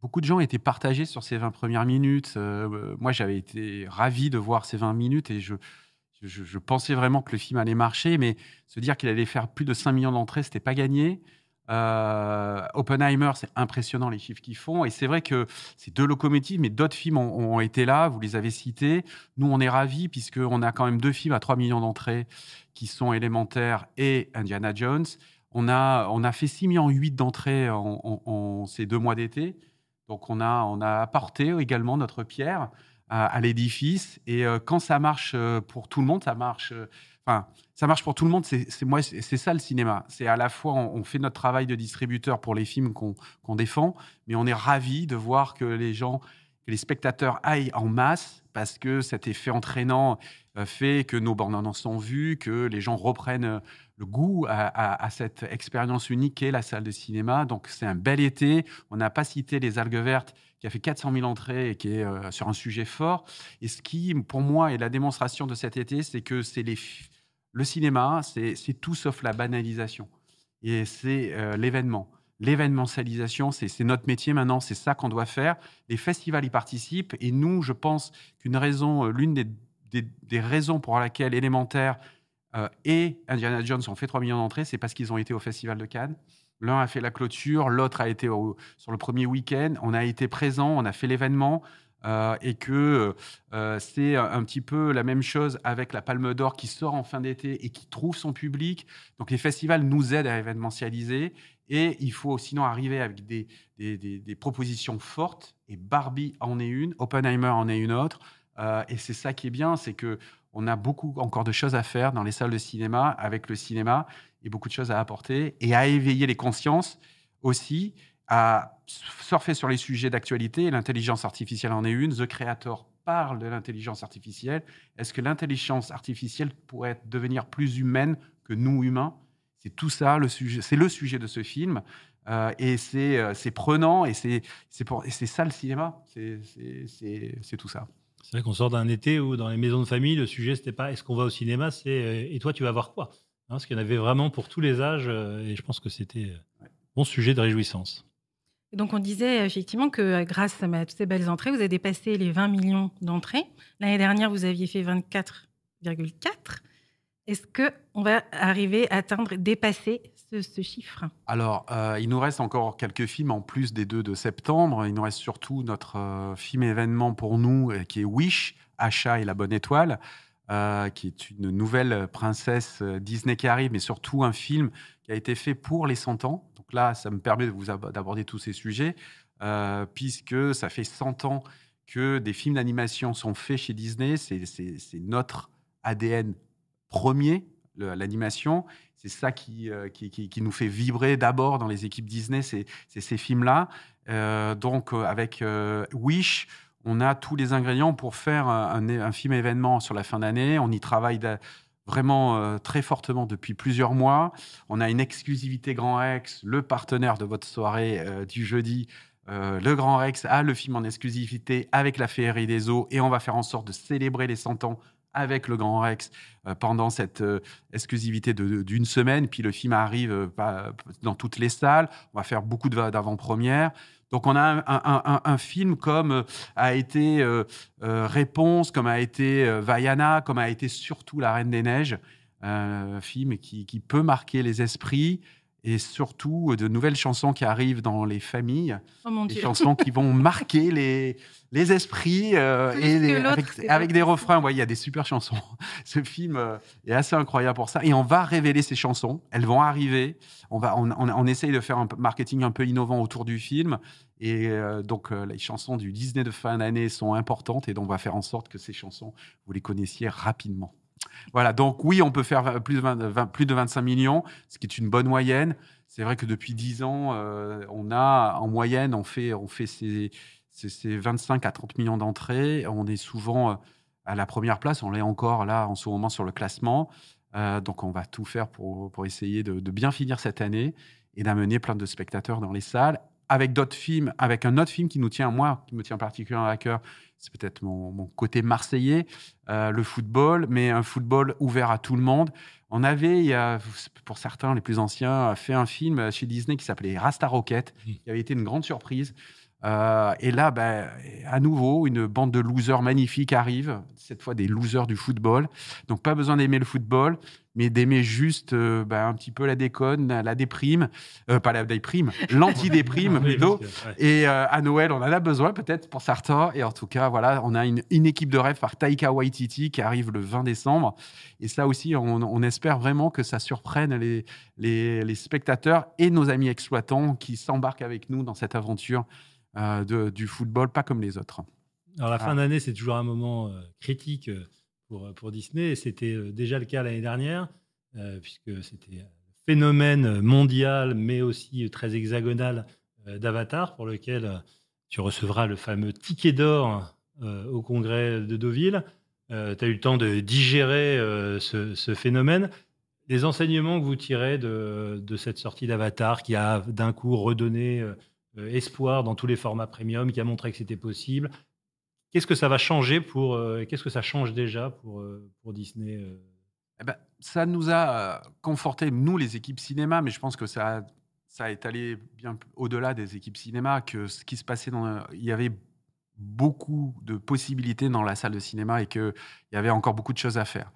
[SPEAKER 2] Beaucoup de gens étaient partagés sur ces 20 premières minutes. Euh, moi, j'avais été ravi de voir ces 20 minutes et je, je, pensais vraiment que le film allait marcher, mais se dire qu'il allait faire plus de 5 millions d'entrées, c'était pas gagné. Euh, Oppenheimer, c'est impressionnant les chiffres qu'ils font. Et c'est vrai que c'est deux locomotives, mais d'autres films ont, été là, vous les avez cités. Nous, on est ravis, puisqu'on a quand même deux films à 3 millions d'entrées qui sont élémentaires et Indiana Jones. On a, on a fait 6 millions 8 d'entrées en, ces deux mois d'été. Donc on a, on a apporté également notre pierre à, l'édifice. Et euh, quand ça marche euh, pour tout le monde, ça marche. Euh, enfin, ça marche pour tout le monde. C'est moi, c'est ça le cinéma. C'est à la fois on, fait notre travail de distributeur pour les films qu'on défend, mais on est ravi de voir que les gens, que les spectateurs aillent en masse parce que cet effet entraînant fait que nos bandes en sont vues, que les gens reprennent le goût à, cette expérience unique qu'est la salle de cinéma. Donc c'est un bel été. On n'a pas cité les algues vertes qui a fait 400 000 entrées et qui est euh, sur un sujet fort. Et ce qui, pour moi, est la démonstration de cet été, c'est que c'est les, le cinéma, c'est tout sauf la banalisation. Et c'est euh, l'événement. L'événementialisation, c'est notre métier maintenant, c'est ça qu'on doit faire. Les festivals y participent et nous, je pense qu'une raison, euh, l'une des, des, des, raisons pour laquelle élémentaire euh, et Indiana Jones ont fait 3 millions d'entrées, c'est parce qu'ils ont été au Festival de Cannes. L'un a fait la clôture, l'autre a été sur le premier week-end. On a été présent, on a fait l'événement. Euh, et que euh, c'est un petit peu la même chose avec la Palme d'Or qui sort en fin d'été et qui trouve son public. Donc les festivals nous aident à événementialiser et il faut sinon arriver avec des, propositions fortes et Barbie en est une, Oppenheimer en est une autre. et c'est ça qui est bien, c'est que on a beaucoup encore de choses à faire dans les salles de cinéma, avec le cinéma, et beaucoup de choses à apporter, et à éveiller les consciences aussi, à surfer sur les sujets d'actualité. L'intelligence artificielle en est une. The Creator parle de l'intelligence artificielle. Est-ce que l'intelligence artificielle pourrait devenir plus humaine que nous humains? C'est tout ça, le sujet, c'est le sujet de ce film. Euh, et euh, c'est prenant, et c'est ça le cinéma, c'est tout ça.
[SPEAKER 3] C'est vrai qu'on sort d'un été où dans les maisons de famille, le sujet, c'était pas est-ce qu'on va au cinéma, c'est euh, et toi, tu vas voir quoi hein, Parce qu'il y en avait vraiment pour tous les âges euh, et je pense que c'était un bon sujet de réjouissance.
[SPEAKER 1] Donc on disait effectivement que grâce à toutes ces belles entrées, vous avez dépassé les 20 millions d'entrées. L'année dernière, vous aviez fait 24,4. Est-ce qu'on va arriver à atteindre, dépasser ce, chiffre
[SPEAKER 2] Alors, euh, il nous reste encore quelques films en plus des deux de septembre. Il nous reste surtout notre euh, film événement pour nous, euh, qui est Wish, Achat et la bonne étoile, qui est une nouvelle princesse Disney qui arrive, mais surtout un film qui a été fait pour les 100 ans. Donc là, ça me permet d'aborder tous ces sujets, puisque ça fait 100 ans que des films d'animation sont faits chez Disney. C'est notre ADN premier, l'animation. C'est ça euh, qui, qui, nous fait vibrer d'abord dans les équipes Disney, c'est ces films-là. Euh, donc, euh, avec Wish, on a tous les ingrédients pour faire un, film événement sur la fin d'année. On y travaille vraiment très fortement depuis plusieurs mois. On a une exclusivité Grand Rex, le partenaire de votre soirée du jeudi. le Grand Rex a le film en exclusivité avec la Féerie des Eaux et on va faire en sorte de célébrer les 100 ans avec le Grand Rex euh, pendant cette euh, exclusivité d'une semaine. Puis le film arrive euh, dans toutes les salles. On va faire beaucoup d'avant-premières. Donc on a un, film comme a été Réponse, comme a été Vaiana, comme a été surtout La Reine des Neiges. Un film qui peut marquer les esprits et surtout de nouvelles chansons qui arrivent dans les familles,
[SPEAKER 1] oh
[SPEAKER 2] des chansons qui vont [LAUGHS] marquer les, les esprits euh, et avec, des refrains. Ouais, il y a des super chansons. [LAUGHS] Ce film euh, est assez incroyable pour ça. Et on va révéler ces chansons. Elles vont arriver. On, va, on, on, essaye de faire un marketing un peu innovant autour du film. Et euh, donc, les chansons du Disney de fin d'année sont importantes. Et donc, on va faire en sorte que ces chansons, vous les connaissiez rapidement. Voilà, donc oui, on peut faire plus de, plus de 25 millions, ce qui est une bonne moyenne. C'est vrai que depuis 10 ans, euh, on a en moyenne, on fait, on fait ces, 25 à 30 millions d'entrées. On est souvent euh, à la première place. On est encore là en ce moment sur le classement. Euh, donc on va tout faire pour, pour essayer de, de, bien finir cette année et d'amener plein de spectateurs dans les salles avec d'autres films, avec un autre film qui nous tient, moi, qui me tient particulièrement à cœur, c'est peut-être mon, côté marseillais, euh, le football, mais un football ouvert à tout le monde. On avait, il y a, pour certains, les plus anciens, fait un film chez Disney qui s'appelait Rasta Rocket, mmh. qui avait été une grande surprise. Euh, et là, ben, à nouveau, une bande de losers magnifiques arrive, cette fois des losers du football. Donc, pas besoin d'aimer le football, mais d'aimer juste euh, ben, un petit peu la déconne, la déprime, euh, pas la déprime, [LAUGHS] l'anti-déprime plutôt. Et à Noël, on en a besoin peut-être pour certains. Et en tout cas, voilà, on a une, équipe de rêve par Taika Waititi qui arrive le 20 décembre. Et ça aussi, on, espère vraiment que ça surprenne les, les, les spectateurs et nos amis exploitants qui s'embarquent avec nous dans cette aventure euh, du football, pas comme les autres.
[SPEAKER 3] Alors la fin d'année, c'est toujours un moment euh, critique euh, pour, pour Disney, c'était déjà le cas l'année dernière, puisque c'était un phénomène mondial, mais aussi très hexagonal d'Avatar, pour lequel tu recevras le fameux ticket d'or au congrès de Deauville. tu as eu le temps de digérer ce, ce, phénomène. Les enseignements que vous tirez de, de cette sortie d'Avatar qui a d'un coup redonné espoir dans tous les formats premium, qui a montré que c'était possible. Qu'est-ce que ça va changer pour euh, Qu'est-ce que ça change déjà pour, euh, Disney
[SPEAKER 2] eh ben, Ça nous a conforté, nous, les équipes cinéma, mais je pense que ça, ça est allé bien au-delà des équipes cinéma, que ce qui se passait dans. Il y avait beaucoup de possibilités dans la salle de cinéma et qu'il y avait encore beaucoup de choses à faire.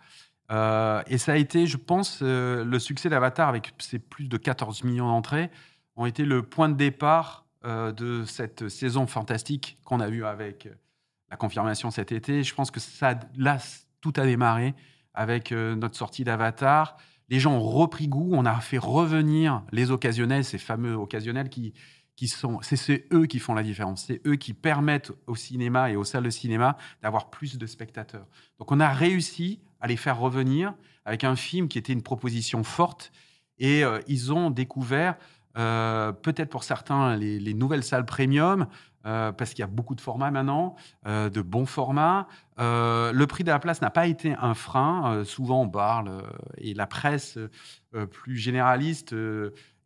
[SPEAKER 2] et ça a été, je pense, le succès d'Avatar avec ses plus de 14 millions d'entrées ont été le point de départ euh, de cette saison fantastique qu'on a vue avec euh, la confirmation cet été. Je pense que ça, là, tout a démarré avec euh, notre sortie d'Avatar. Les gens ont repris goût, on a fait revenir les occasionnels, ces fameux occasionnels qui, qui sont, c'est eux qui font la différence, c'est eux qui permettent au cinéma et aux salles de cinéma d'avoir plus de spectateurs. Donc on a réussi à les faire revenir avec un film qui était une proposition forte et ils ont découvert euh, peut-être pour certains les, nouvelles salles premium, euh, parce qu'il y a beaucoup de formats maintenant, euh, de bons formats. le prix de la place n'a pas été un frein. souvent, on parle, et la presse plus généraliste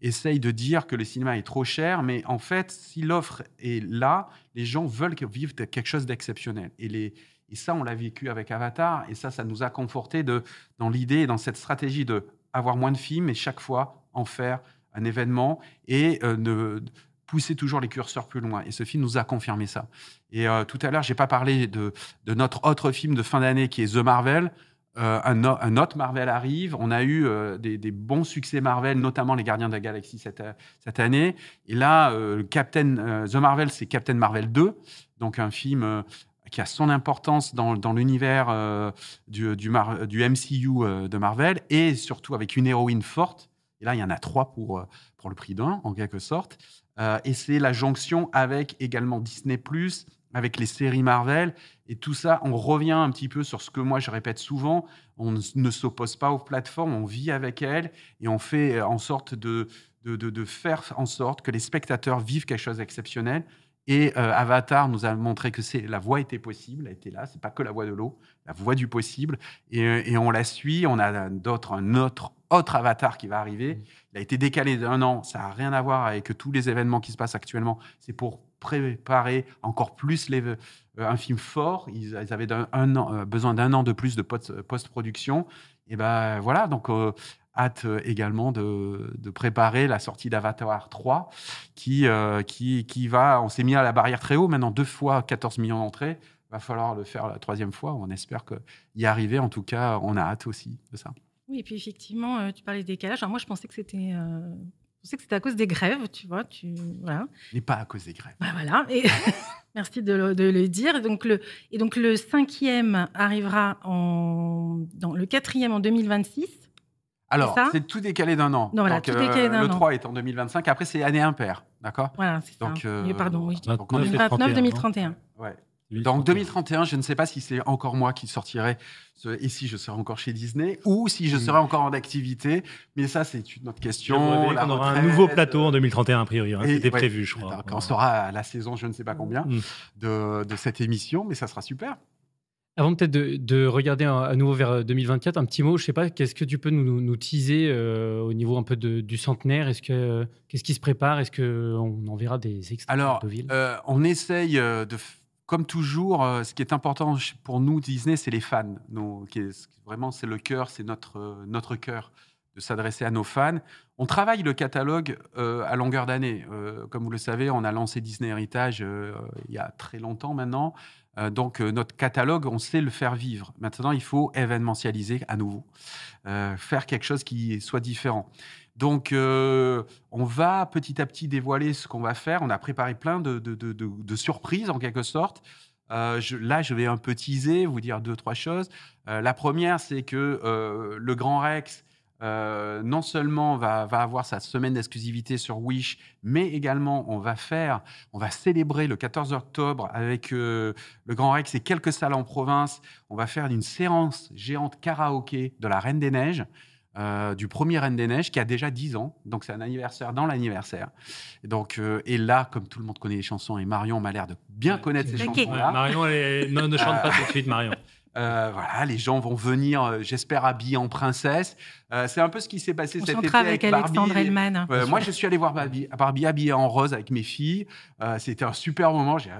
[SPEAKER 2] essaye de dire que le cinéma est trop cher, mais en fait, si l'offre est là, les gens veulent vivre quelque chose d'exceptionnel. Et ça, on l'a vécu avec Avatar. Et ça, ça nous a conforté dans l'idée dans cette stratégie de avoir moins de films et chaque fois en faire un événement et euh, de pousser toujours les curseurs plus loin. Et ce film nous a confirmé ça. Et euh, tout à l'heure, j'ai pas parlé de, notre autre film de fin d'année qui est The Marvel. Euh, un, autre Marvel arrive. On a eu des, bons succès Marvel, notamment Les Gardiens de la Galaxie cette, année. Et là, Captain, The Marvel, c'est Captain Marvel 2, donc un film qui a son importance dans, l'univers du, MCU de Marvel, et surtout avec une héroïne forte. Et là, il y en a trois pour, pour le prix d'un, en quelque sorte. et c'est la jonction avec également Disney ⁇ avec les séries Marvel. Et tout ça, on revient un petit peu sur ce que moi je répète souvent. On ne s'oppose pas aux plateformes, on vit avec elles et on fait en sorte de, de, de, faire en sorte que les spectateurs vivent quelque chose d'exceptionnel. Et euh, Avatar nous a montré que c'est la voie était possible, elle était là, c'est pas que la voie de l'eau, la voie du possible. Et, et on la suit. On a d'autres, un autre, autre Avatar qui va arriver. Il a été décalé d'un an. Ça n'a rien à voir avec tous les événements qui se passent actuellement. C'est pour préparer encore plus les, euh, un film fort. Ils, ils avaient un, un an, euh, besoin d'un an de plus de post-production. Et ben voilà, donc euh, hâte également de, de, préparer la sortie d'Avatar 3 qui, qui, qui va, on s'est mis à la barrière très haut, maintenant deux fois 14 millions d'entrées. Va falloir le faire la troisième fois. On espère y arriver. En tout cas, on a hâte aussi de ça.
[SPEAKER 1] Oui, et puis effectivement, tu parlais de décalage. Alors moi, je pensais que c'était euh, je sais que c'était à cause des grèves, tu vois. Tu, voilà.
[SPEAKER 2] Mais pas à cause des grèves.
[SPEAKER 1] Bah voilà. Et [LAUGHS] merci de le, de le, dire. Donc le, et donc le cinquième arrivera en, dans le quatrième en 2026.
[SPEAKER 2] Alors, c'est tout décalé d'un an.
[SPEAKER 1] Non, voilà,
[SPEAKER 2] donc,
[SPEAKER 1] tout décalé d'un
[SPEAKER 2] le
[SPEAKER 1] an.
[SPEAKER 2] 3 est en 2025. Après, c'est année impaire. D'accord?
[SPEAKER 1] Voilà, c'est ça.
[SPEAKER 2] Donc, euh,
[SPEAKER 1] pardon, oui.
[SPEAKER 2] donc,
[SPEAKER 1] 2029, 2031.
[SPEAKER 2] Ouais. Donc 2031, je ne sais pas si c'est encore moi qui sortirai, ce, et si je serai encore chez Disney, ou si je serai encore en activité. Mais ça, c'est une autre question.
[SPEAKER 3] on aura un nouveau plateau en 2031, a priori. Hein. C'était
[SPEAKER 2] ouais,
[SPEAKER 3] prévu, je crois.
[SPEAKER 2] Quand on sera à la saison, je ne sais pas combien,
[SPEAKER 3] Mm.
[SPEAKER 2] de, de cette émission, mais ça sera super.
[SPEAKER 4] Avant peut-être de, de regarder à nouveau vers 2024, un petit mot, je sais pas, qu'est-ce que tu peux nous, nous teaser euh, au niveau un peu de, du centenaire? Est-ce que qu'est-ce qui se prépare? Est-ce qu'on en verra des extraits
[SPEAKER 2] Alors,
[SPEAKER 4] de ville
[SPEAKER 2] euh, on essaye euh, de comme toujours, euh, ce qui est important pour nous, Disney, c'est les fans. Nos, vraiment, c'est le cœur, c'est notre, euh, notre cœur de s'adresser à nos fans. On travaille le catalogue euh, à longueur d'année. Comme vous le savez, on a lancé Disney Heritage il y a très longtemps maintenant. Donc, notre catalogue, on sait le faire vivre. Maintenant, il faut événementialiser à nouveau, faire quelque chose qui soit différent. Donc, euh, on va petit à petit dévoiler ce qu'on va faire. On a préparé plein de, surprises, en quelque sorte. Euh, là, je vais un peu teaser, vous dire deux, trois choses. Euh, la première, c'est que le Grand Rex, non seulement va, avoir sa semaine d'exclusivité sur Wish, mais également on va faire, on va célébrer le 14 octobre avec le Grand Rex et quelques salles en province. On va faire une séance géante karaoké de la Reine des Neiges. Euh, du premier Reine des Neiges qui a déjà 10 ans, donc c'est un anniversaire dans l'anniversaire. Et donc euh, et là, comme tout le monde connaît les chansons et Marion m'a l'air de bien connaître ces
[SPEAKER 3] okay.
[SPEAKER 2] chansons-là.
[SPEAKER 3] Ouais, Marion, est... non, ne chante pas tout de suite, Marion.
[SPEAKER 2] Euh, voilà, les gens vont venir, euh, j'espère, habillés en princesse. Euh, c'est un peu ce qui s'est passé
[SPEAKER 1] On
[SPEAKER 2] cet été
[SPEAKER 1] avec,
[SPEAKER 2] avec
[SPEAKER 1] Alexandre
[SPEAKER 2] Barbie.
[SPEAKER 1] Hellman.
[SPEAKER 2] moi, je suis allé voir Barbie, Barbie habillée en rose avec mes filles. Euh, C'était un super moment. J'ai,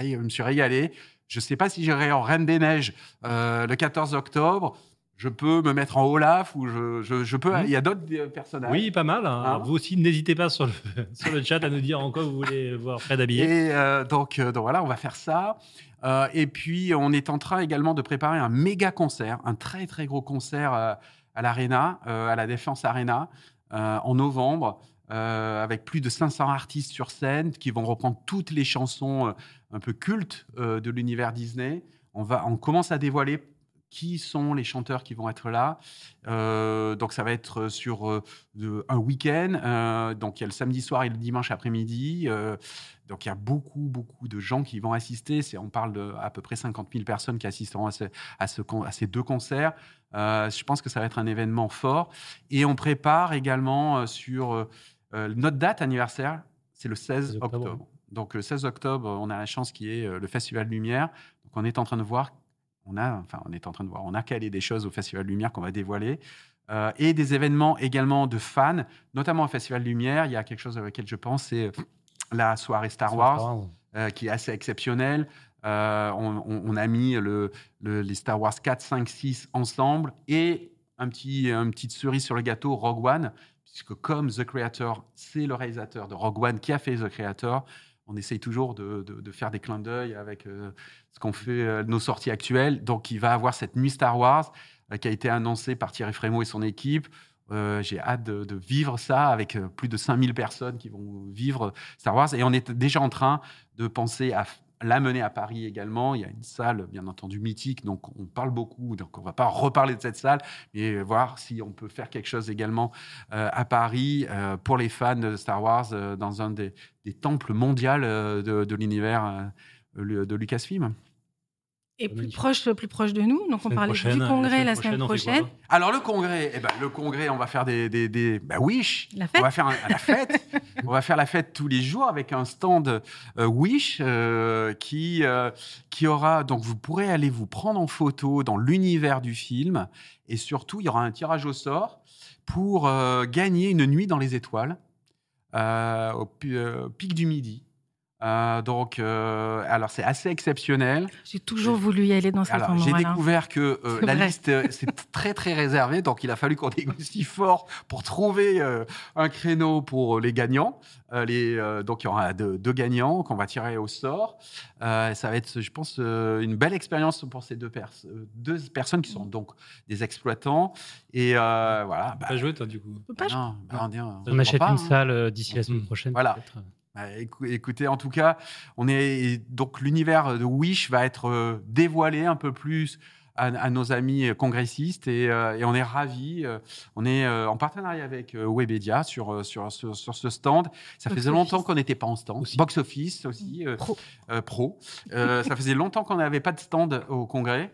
[SPEAKER 2] je me suis régalé. Je ne sais pas si j'irai en Reine des Neiges euh, le 14 octobre. Je peux me mettre en Olaf ou je, je, je peux.
[SPEAKER 3] Mmh.
[SPEAKER 2] Il y a d'autres euh, personnages.
[SPEAKER 3] Oui, pas mal. Hein.
[SPEAKER 2] Hein
[SPEAKER 3] vous aussi, n'hésitez pas sur le, [LAUGHS] sur le chat à nous dire en quoi vous voulez voir Fred habillé.
[SPEAKER 2] Et euh, donc, euh, donc, voilà, on va faire ça. Euh, et puis, on est en train également de préparer un méga concert, un très très gros concert euh, à l'Arena, à la Défense Arena, en novembre, euh, avec plus de 500 artistes sur scène qui vont reprendre toutes les chansons euh, un peu cultes euh, de l'univers Disney. On, va, on commence à dévoiler qui sont les chanteurs qui vont être là. Euh, donc ça va être sur euh, de, un week-end. Euh, donc il y a le samedi soir et le dimanche après-midi. Euh, donc il y a beaucoup, beaucoup de gens qui vont assister. C'est, on parle de à peu près 50 000 personnes qui assisteront à, ce, à, ce, à ces deux concerts. Euh, je pense que ça va être un événement fort. Et on prépare également euh, sur notre date anniversaire, c'est le 16 octobre. octobre. Donc le 16 octobre, on a la chance qui est le Festival Lumière. Donc on est en train de voir on a, enfin, on est en train de voir, on a calé des choses au Festival Lumière qu'on va dévoiler. Euh, et des événements également de fans, notamment au Festival Lumière. Il y a quelque chose auquel je pense, c'est la soirée Star Wars, Star Wars. Euh, qui est assez exceptionnelle. Euh, on, a mis le, le- les Star Wars 4, 5, 6 ensemble et un petit, une petite cerise sur le gâteau, Rogue One, puisque comme The Creator, c'est le réalisateur de Rogue One qui a fait The Creator, on essaye toujours de, faire des clins d'œil avec euh, ce qu'on fait, euh, nos sorties actuelles. Donc, il va avoir cette nuit Star Wars euh, qui a été annoncée par Thierry Frémaux et son équipe. J'ai hâte de, de vivre ça avec plus de 5000 personnes qui vont vivre Star Wars. Et on est déjà en train de penser à l'amener à Paris également. Il y a une salle, bien entendu, mythique, donc on parle beaucoup, donc on va pas reparler de cette salle, mais voir si on peut faire quelque chose également euh, à Paris euh, pour les fans de Star Wars euh, dans un des, temples mondiaux de, l'univers de Lucasfilm.
[SPEAKER 1] Et plus proche, plus proche de nous. Donc, on parlait
[SPEAKER 2] prochaine,
[SPEAKER 1] du
[SPEAKER 2] la
[SPEAKER 1] congrès
[SPEAKER 2] semaine
[SPEAKER 1] la semaine prochaine.
[SPEAKER 2] Alors le congrès, eh ben, le congrès, on va faire des, des, des- bah, Wish.
[SPEAKER 1] La fête.
[SPEAKER 2] On va faire un- la fête. [LAUGHS] on va faire la fête tous les jours avec un stand euh, Wish euh, qui euh, qui aura. Donc vous pourrez aller vous prendre en photo dans l'univers du film et surtout il y aura un tirage au sort pour euh, gagner une nuit dans les étoiles euh, au pi- pic du midi. Euh, donc, euh, alors c'est assez exceptionnel.
[SPEAKER 1] J'ai toujours voulu y aller dans cet
[SPEAKER 2] Alors,
[SPEAKER 1] endroit
[SPEAKER 2] j'ai découvert que euh, la
[SPEAKER 1] vrai.
[SPEAKER 2] liste, c'est très très réservé, donc il a fallu qu'on négocie fort pour trouver euh, un créneau pour les gagnants. Euh, les, euh, donc il y aura deux, deux gagnants qu'on va tirer au sort. Euh, ça va être, je pense, euh, une belle expérience pour ces deux, pers- deux personnes qui sont donc des exploitants. Et euh, voilà.
[SPEAKER 3] Pas joué, toi, du coup.
[SPEAKER 1] pas
[SPEAKER 2] non, bah, on,
[SPEAKER 4] On achète
[SPEAKER 2] pas,
[SPEAKER 4] une
[SPEAKER 2] hein.
[SPEAKER 4] salle d'ici la semaine prochaine.
[SPEAKER 2] Voilà. Bah, écou- écoutez, en tout cas, on est donc l'univers de Wish va être euh, dévoilé un peu plus à, à nos amis euh, congressistes et, euh, et on est ravis. on est en partenariat avec Webedia sur, sur, sur, sur ce stand. Ça
[SPEAKER 1] Box
[SPEAKER 2] faisait longtemps qu'on n'était pas en stand. Box Office aussi.
[SPEAKER 1] Pro.
[SPEAKER 2] euh, pro. Euh, ça faisait longtemps qu'on n'avait pas de stand au congrès.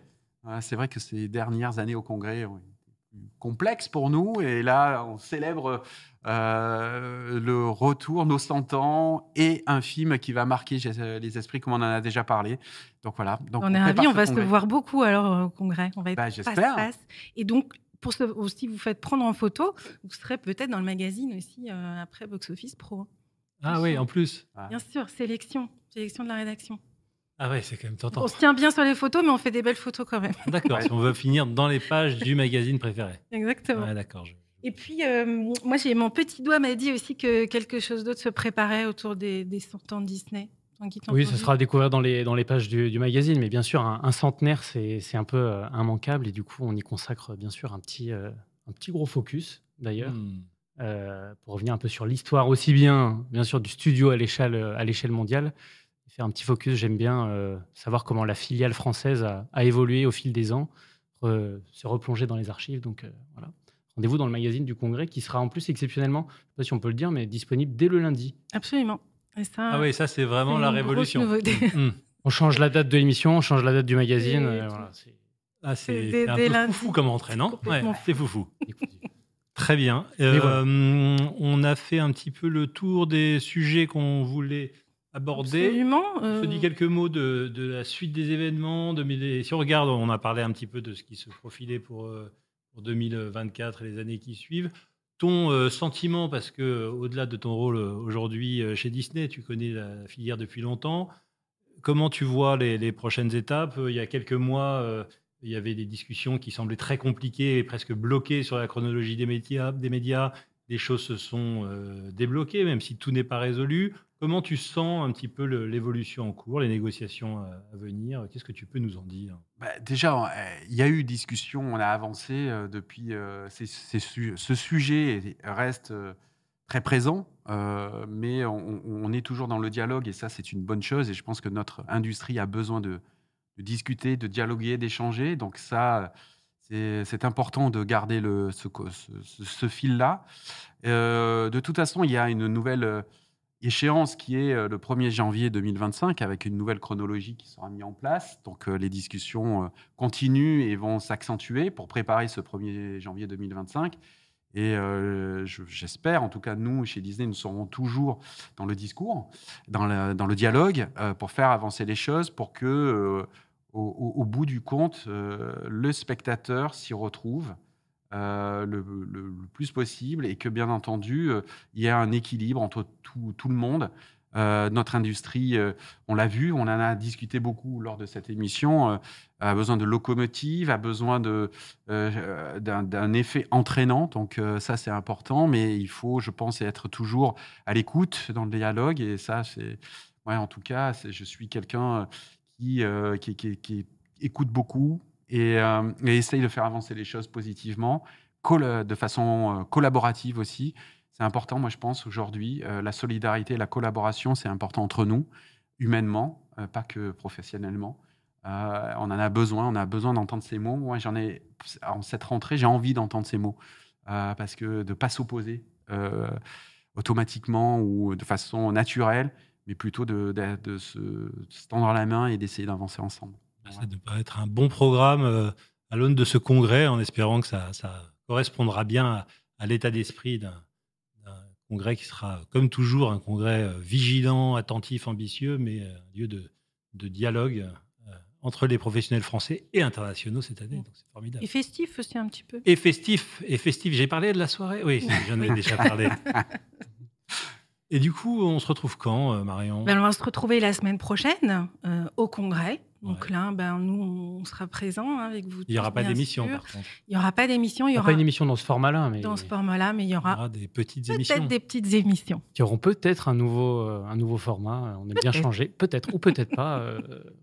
[SPEAKER 2] C'est vrai que ces dernières années au congrès ont été plus complexes pour nous et là, on célèbre euh, le retour, nos 100 ans et un film qui va marquer j'ai- les esprits comme on en a déjà parlé. Donc voilà. Donc,
[SPEAKER 1] on est ravis, on va se
[SPEAKER 2] congrès.
[SPEAKER 1] voir beaucoup alors euh, au congrès. On va être
[SPEAKER 2] Bah,
[SPEAKER 1] face
[SPEAKER 2] j'espère.
[SPEAKER 1] à face. Et donc, pour ce, aussi vous faites prendre en photo, vous serez peut-être dans le magazine aussi euh, après Box Office Pro.
[SPEAKER 3] Ah oui, en plus.
[SPEAKER 1] Bien sûr, sélection, sélection de la rédaction.
[SPEAKER 3] Ah ouais, c'est quand même tentant.
[SPEAKER 1] On se tient bien sur les photos, mais on fait des belles photos quand même.
[SPEAKER 3] D'accord, si on veut [LAUGHS] finir dans les pages du magazine préféré.
[SPEAKER 1] Exactement.
[SPEAKER 3] Ouais, d'accord. je-
[SPEAKER 1] Et puis, euh, moi, j'ai mon petit doigt m'a dit aussi que quelque chose d'autre se préparait autour des, des 100 ans de Disney.
[SPEAKER 4] Oui, ça
[SPEAKER 1] entendu
[SPEAKER 4] sera à découvrir dans les, dans les pages du, du magazine, mais bien sûr, un, un centenaire, c'est un peu euh, immanquable, et du coup, on y consacre bien sûr un petit, euh, un petit gros focus, d'ailleurs,
[SPEAKER 3] Hmm.
[SPEAKER 4] euh, pour revenir un peu sur l'histoire aussi bien, bien sûr, du studio à l'échelle mondiale. Faire un petit focus, j'aime bien euh, savoir comment la filiale française a, a évolué au fil des ans, se replonger dans les archives, donc euh, voilà. Rendez-vous dans le magazine du Congrès, qui sera en plus exceptionnellement, je ne sais pas si on peut le dire, mais disponible dès le lundi.
[SPEAKER 1] Absolument. Et ça,
[SPEAKER 3] Ah oui, ça, c'est vraiment
[SPEAKER 1] c'est
[SPEAKER 3] la révolution.
[SPEAKER 1] nouveauté.
[SPEAKER 3] Hmm.
[SPEAKER 4] On change la date de l'émission, on change la date du magazine.
[SPEAKER 1] Et
[SPEAKER 4] euh, voilà, c'est-
[SPEAKER 3] Ah, c'est c'est un
[SPEAKER 1] dès
[SPEAKER 3] peu
[SPEAKER 1] lundi.
[SPEAKER 3] foufou comme entrée, non? Ouais, c'est foufou. Très bien. Euh,
[SPEAKER 4] voilà.
[SPEAKER 3] On a fait un petit peu le tour des sujets qu'on voulait aborder.
[SPEAKER 1] Absolument.
[SPEAKER 3] On se
[SPEAKER 1] euh,
[SPEAKER 3] dit quelques mots de, de la suite des événements. 2000 si on regarde, on a parlé un petit peu de ce qui se profilait pour, euh, pour 2024 et les années qui suivent. Ton euh, sentiment, parce que au-delà de ton rôle euh, aujourd'hui euh, chez Disney, tu connais la filière depuis longtemps. Comment tu vois les, prochaines étapes? Il y a quelques mois, il y avait des discussions qui semblaient très compliquées et presque bloquées sur la chronologie des médias. Des médias. Les choses se sont débloquées, même si tout n'est pas résolu. Comment tu sens un petit peu l'évolution en cours, les négociations à, à venir? Qu'est-ce que tu peux nous en dire?
[SPEAKER 2] Bah, déjà, euh, il y a eu discussion, on a avancé euh, depuis. euh, ce sujet reste euh, très présent, euh, mais on, est toujours dans le dialogue et ça, c'est une bonne chose. Et je pense que notre industrie a besoin de, discuter, de dialoguer, d'échanger. Donc ça, c'est important de garder ce, ce- fil-là. Euh, de toute façon, il y a une nouvelle euh, échéance qui est euh, le 1er janvier 2025 avec une nouvelle chronologie qui sera mise en place. Donc euh, les discussions euh, continuent et vont s'accentuer pour préparer ce 1er janvier 2025. Et je- j'espère, en tout cas nous, chez Disney, nous serons toujours dans le discours, dans, le dialogue, pour faire avancer les choses, pour que, au, bout du compte, le spectateur s'y retrouve euh, le, plus possible et que, bien entendu, euh, il y ait un équilibre entre tout, le monde. Euh, notre industrie, on l'a vu, on en a discuté beaucoup lors de cette émission, a besoin de locomotives, a besoin d'un, effet entraînant. Donc ça, c'est important, mais il faut, je pense, être toujours à l'écoute dans le dialogue. Et ça, c'est, ouais, en tout cas, je suis quelqu'un qui écoute beaucoup et, euh, et essaye de faire avancer les choses positivement, col- de façon euh, collaborative aussi. C'est important, moi je pense, aujourd'hui, euh, la solidarité, la collaboration, c'est important entre nous, humainement, euh, pas que professionnellement. Euh, on en a besoin, on a besoin d'entendre ces mots. Moi, j'en ai, en cette rentrée, j'ai envie d'entendre ces mots, euh, parce que de ne pas s'opposer euh, automatiquement ou de façon naturelle, mais plutôt de se tendre la main et d'essayer d'avancer ensemble.
[SPEAKER 3] Ça devrait être un bon programme euh, à l'aune de ce congrès, en espérant que ça, ça correspondra bien à, à l'état d'esprit d'un congrès qui sera, comme toujours, un congrès euh, vigilant, attentif, ambitieux, mais euh, un lieu de, de dialogue entre les professionnels français et internationaux cette année. Donc c'est formidable.
[SPEAKER 1] Et festif aussi un petit peu.
[SPEAKER 3] Et festif, et festif. J'ai parlé de la soirée? Oui, j'en ai déjà parlé. [LAUGHS] Et du coup, on se retrouve quand, Marion?
[SPEAKER 1] Ben, on va se retrouver la semaine prochaine euh, au congrès. Donc là, ben, nous, on sera présents hein, avec vous.
[SPEAKER 3] Il n'y aura
[SPEAKER 1] tous,
[SPEAKER 3] pas d'émission, par contre.
[SPEAKER 1] Il n'y aura pas d'émission. Il
[SPEAKER 4] n'y a
[SPEAKER 1] aura
[SPEAKER 4] pas une émission dans ce format-là, mais
[SPEAKER 1] dans ce format-là, mais il y aura,
[SPEAKER 3] Il y aura des petites émissions.
[SPEAKER 1] peut-être des petites émissions.
[SPEAKER 4] qui auront peut-être un nouveau, euh, un nouveau format. On aime bien changer, peut-être ou peut-être pas. euh,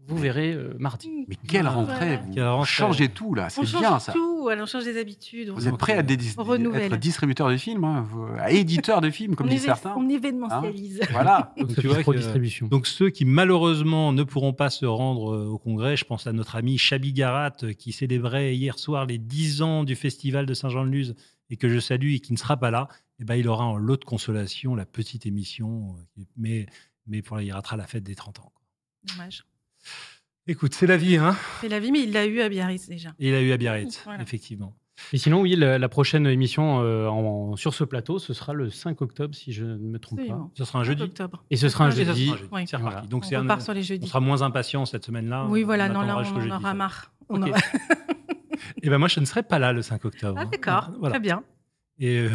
[SPEAKER 4] vous verrez euh, mardi.
[SPEAKER 2] Mais quelle
[SPEAKER 1] Ah,
[SPEAKER 2] rentrée
[SPEAKER 1] voilà.
[SPEAKER 2] Vous,
[SPEAKER 3] Quelle rentrée.
[SPEAKER 2] vous changez tout là, c'est bien ça.
[SPEAKER 1] tout, alors on change des habitudes.
[SPEAKER 2] Vous êtes prêt à,
[SPEAKER 1] renouvelle.
[SPEAKER 2] être distributeur de films, hein, vous- à éditeur de films, comme
[SPEAKER 1] on,
[SPEAKER 2] disent certains.
[SPEAKER 1] on événementialise.
[SPEAKER 2] Voilà. [LAUGHS]
[SPEAKER 3] Donc,
[SPEAKER 4] Sophie
[SPEAKER 3] tu vois
[SPEAKER 4] Pro
[SPEAKER 3] que-
[SPEAKER 4] Distribution.
[SPEAKER 3] donc ceux qui malheureusement ne pourront pas se rendre euh, au congrès, je pense à notre ami Chabi Garat euh, qui célébrait hier soir les 10 ans du festival de Saint-Jean-de-Luz et que je salue et qui ne sera pas là, eh ben, il aura en lot de consolation la petite émission, euh, mais, mais pour il ratera la fête des 30 ans.
[SPEAKER 1] Dommage.
[SPEAKER 3] Écoute, c'est la vie, hein
[SPEAKER 1] C'est la vie, mais il l'a eu à Biarritz déjà.
[SPEAKER 3] Et il a eu à Biarritz,
[SPEAKER 1] Voilà.
[SPEAKER 3] effectivement.
[SPEAKER 4] Et sinon, oui, la, la prochaine émission euh, en- sur ce plateau, ce sera le 5 octobre, si je ne me trompe
[SPEAKER 1] Absolument.
[SPEAKER 4] pas.
[SPEAKER 3] Ce sera un
[SPEAKER 1] 5
[SPEAKER 3] jeudi.
[SPEAKER 1] octobre.
[SPEAKER 4] Et ce sera un
[SPEAKER 1] Et ça
[SPEAKER 4] jeudi.
[SPEAKER 1] Oui.
[SPEAKER 3] C'est.
[SPEAKER 4] Voilà.
[SPEAKER 3] Donc
[SPEAKER 1] On
[SPEAKER 3] c'est un-
[SPEAKER 1] repart sur les
[SPEAKER 3] on
[SPEAKER 1] jeudis.
[SPEAKER 3] sera moins impatient cette semaine-là.
[SPEAKER 1] Oui, voilà, non, là, on en
[SPEAKER 3] jeudi,
[SPEAKER 1] aura
[SPEAKER 3] ça.
[SPEAKER 1] marre. On
[SPEAKER 3] Ok.
[SPEAKER 1] aura- [LAUGHS] [LAUGHS]
[SPEAKER 3] Eh ben moi, je ne serai pas là le 5 octobre.
[SPEAKER 1] Ah, d'accord,
[SPEAKER 3] Voilà.
[SPEAKER 1] très bien.
[SPEAKER 3] Et euh,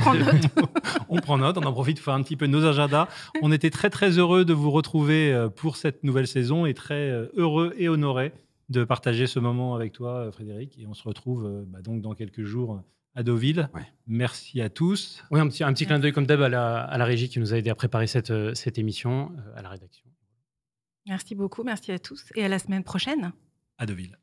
[SPEAKER 1] prends [LAUGHS]
[SPEAKER 3] on prend note, on en profite pour faire un petit peu nos agendas. On était très très heureux de vous retrouver euh, pour cette nouvelle saison et très heureux et honoré de partager ce moment avec toi, euh, Frédéric. Et on se retrouve euh, bah, donc dans quelques jours à Deauville.
[SPEAKER 2] Ouais.
[SPEAKER 3] Merci à tous.
[SPEAKER 4] Oui, un petit, un petit clin d'œil comme d'hab à la, à la régie qui nous a aidé à préparer cette, euh, cette émission, à la rédaction.
[SPEAKER 1] Merci beaucoup, merci à tous et à la semaine prochaine.
[SPEAKER 3] À Deauville.